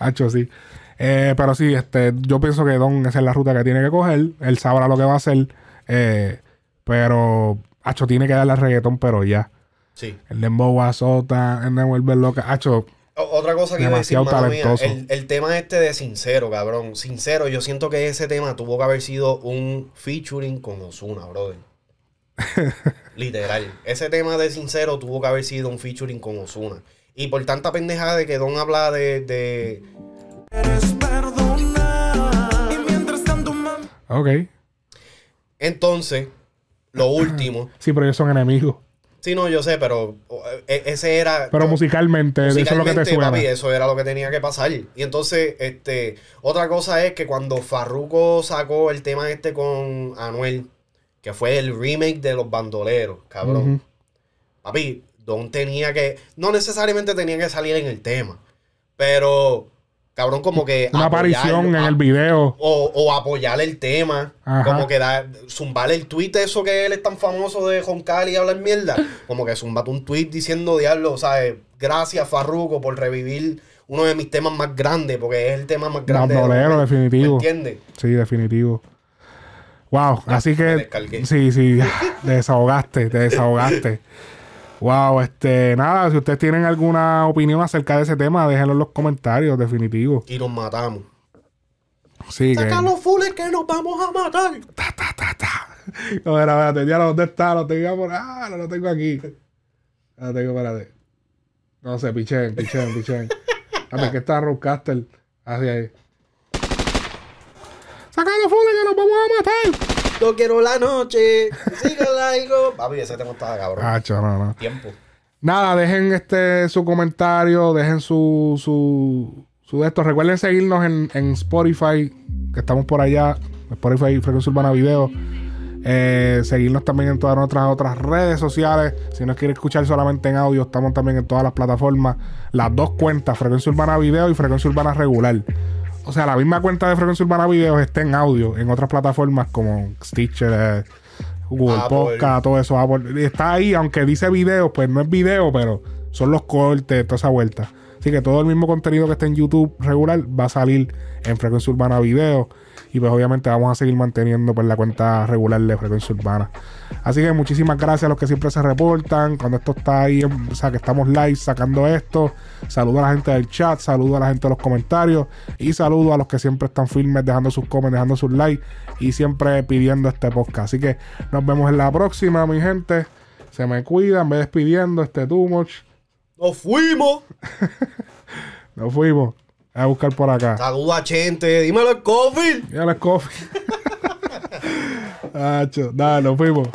Hacho, sí. Eh, pero sí, este, yo pienso que Don esa es la ruta que tiene que coger. Él sabrá lo que va a hacer. eh, pero, Hacho, tiene que darle al reggaetón, pero ya. Sí. El dembow azota, el vuelve loca. Hacho, Otra cosa que iba a decir, mano mía, talentoso. el, el tema este de Sincero, cabrón. Sincero, yo siento que ese tema tuvo que haber sido un featuring con Osuna, brother. Literal. Ese tema de Sincero tuvo que haber sido un featuring con Osuna. Y por tanta pendejada de que Don habla de... de ok. Entonces, lo último... Sí, pero ellos son enemigos. Sí, no, yo sé, pero eh, ese era... Pero musicalmente, eso es lo que te Musicalmente, suena. papi, eso era lo que tenía que pasar. Y entonces, este, otra cosa es que cuando Farruko sacó el tema este con Anuel, que fue el remake de Los Bandoleros, cabrón. Papi, Don tenía que, no necesariamente tenía que salir en el tema, pero, cabrón, como que... Una aparición en el video. o, o apoyar el tema. Ajá. Como que da, zumbar el tweet eso que él es tan famoso de Joncal y hablar mierda. Como que zumbate un tweet diciendo, diablo, ¿sabes? Gracias, Farruko, por revivir uno de mis temas más grandes, porque es el tema más grande. de Bandolero, Anuel. definitivo. ¿Me entiendes? Sí, definitivo. Wow, así que sí, sí, te desahogaste, te desahogaste. Wow, este, nada, si ustedes tienen alguna opinión acerca de ese tema, déjenlo en los comentarios, definitivo. Y nos matamos. Sí, que... Saca los fules que nos vamos a matar. No, espera, espérate, ya ¿dónde está? Lo tengo por... Ah, no lo tengo aquí. Lo tengo, espérate. No sé, pichen, pichen, pichen. A ver, que está Roadcaster. Así ahí. ¡Saca los fules que nos vamos a matar! Yo quiero la noche. Siga algo. Papi, ese tema estaba cabrón. Ah, cho, no, no. Tiempo. Nada, dejen este su comentario, dejen su, su, su de esto. Recuerden seguirnos en, en Spotify, que estamos por allá, Spotify Frecuencia Urbana Video. Eh, seguirnos también en todas nuestras otras redes sociales. Si nos quiere escuchar solamente en audio, estamos también en todas las plataformas. Las dos cuentas, Frecuencia Urbana Video y Frecuencia Urbana Regular. O sea, la misma cuenta de Frecuencia Urbana Video está en audio en otras plataformas como Stitcher, eh, Google Apple. Podcast, todo eso. Apple. Está ahí, aunque dice video, pues no es video, pero son los cortes, toda esa vuelta. Así que todo el mismo contenido que está en YouTube regular va a salir en Frecuencia Urbana Video. Y pues obviamente vamos a seguir manteniendo pues, la cuenta regular de Frecuencia Urbana. Así que muchísimas gracias a los que siempre se reportan. Cuando esto está ahí, o sea, que estamos live sacando esto. Saludo a la gente del chat, saludo a la gente de los comentarios. Y saludo a los que siempre están firmes dejando sus comments, dejando sus likes. Y siempre pidiendo este podcast. Así que nos vemos en la próxima, mi gente. Se me cuidan, me despidiendo este too much. ¡Nos fuimos! Nos fuimos. A buscar por acá. Saluda a Chente. Dímelo el coffee. Ya les coffee. Acho, dale, nos fuimos.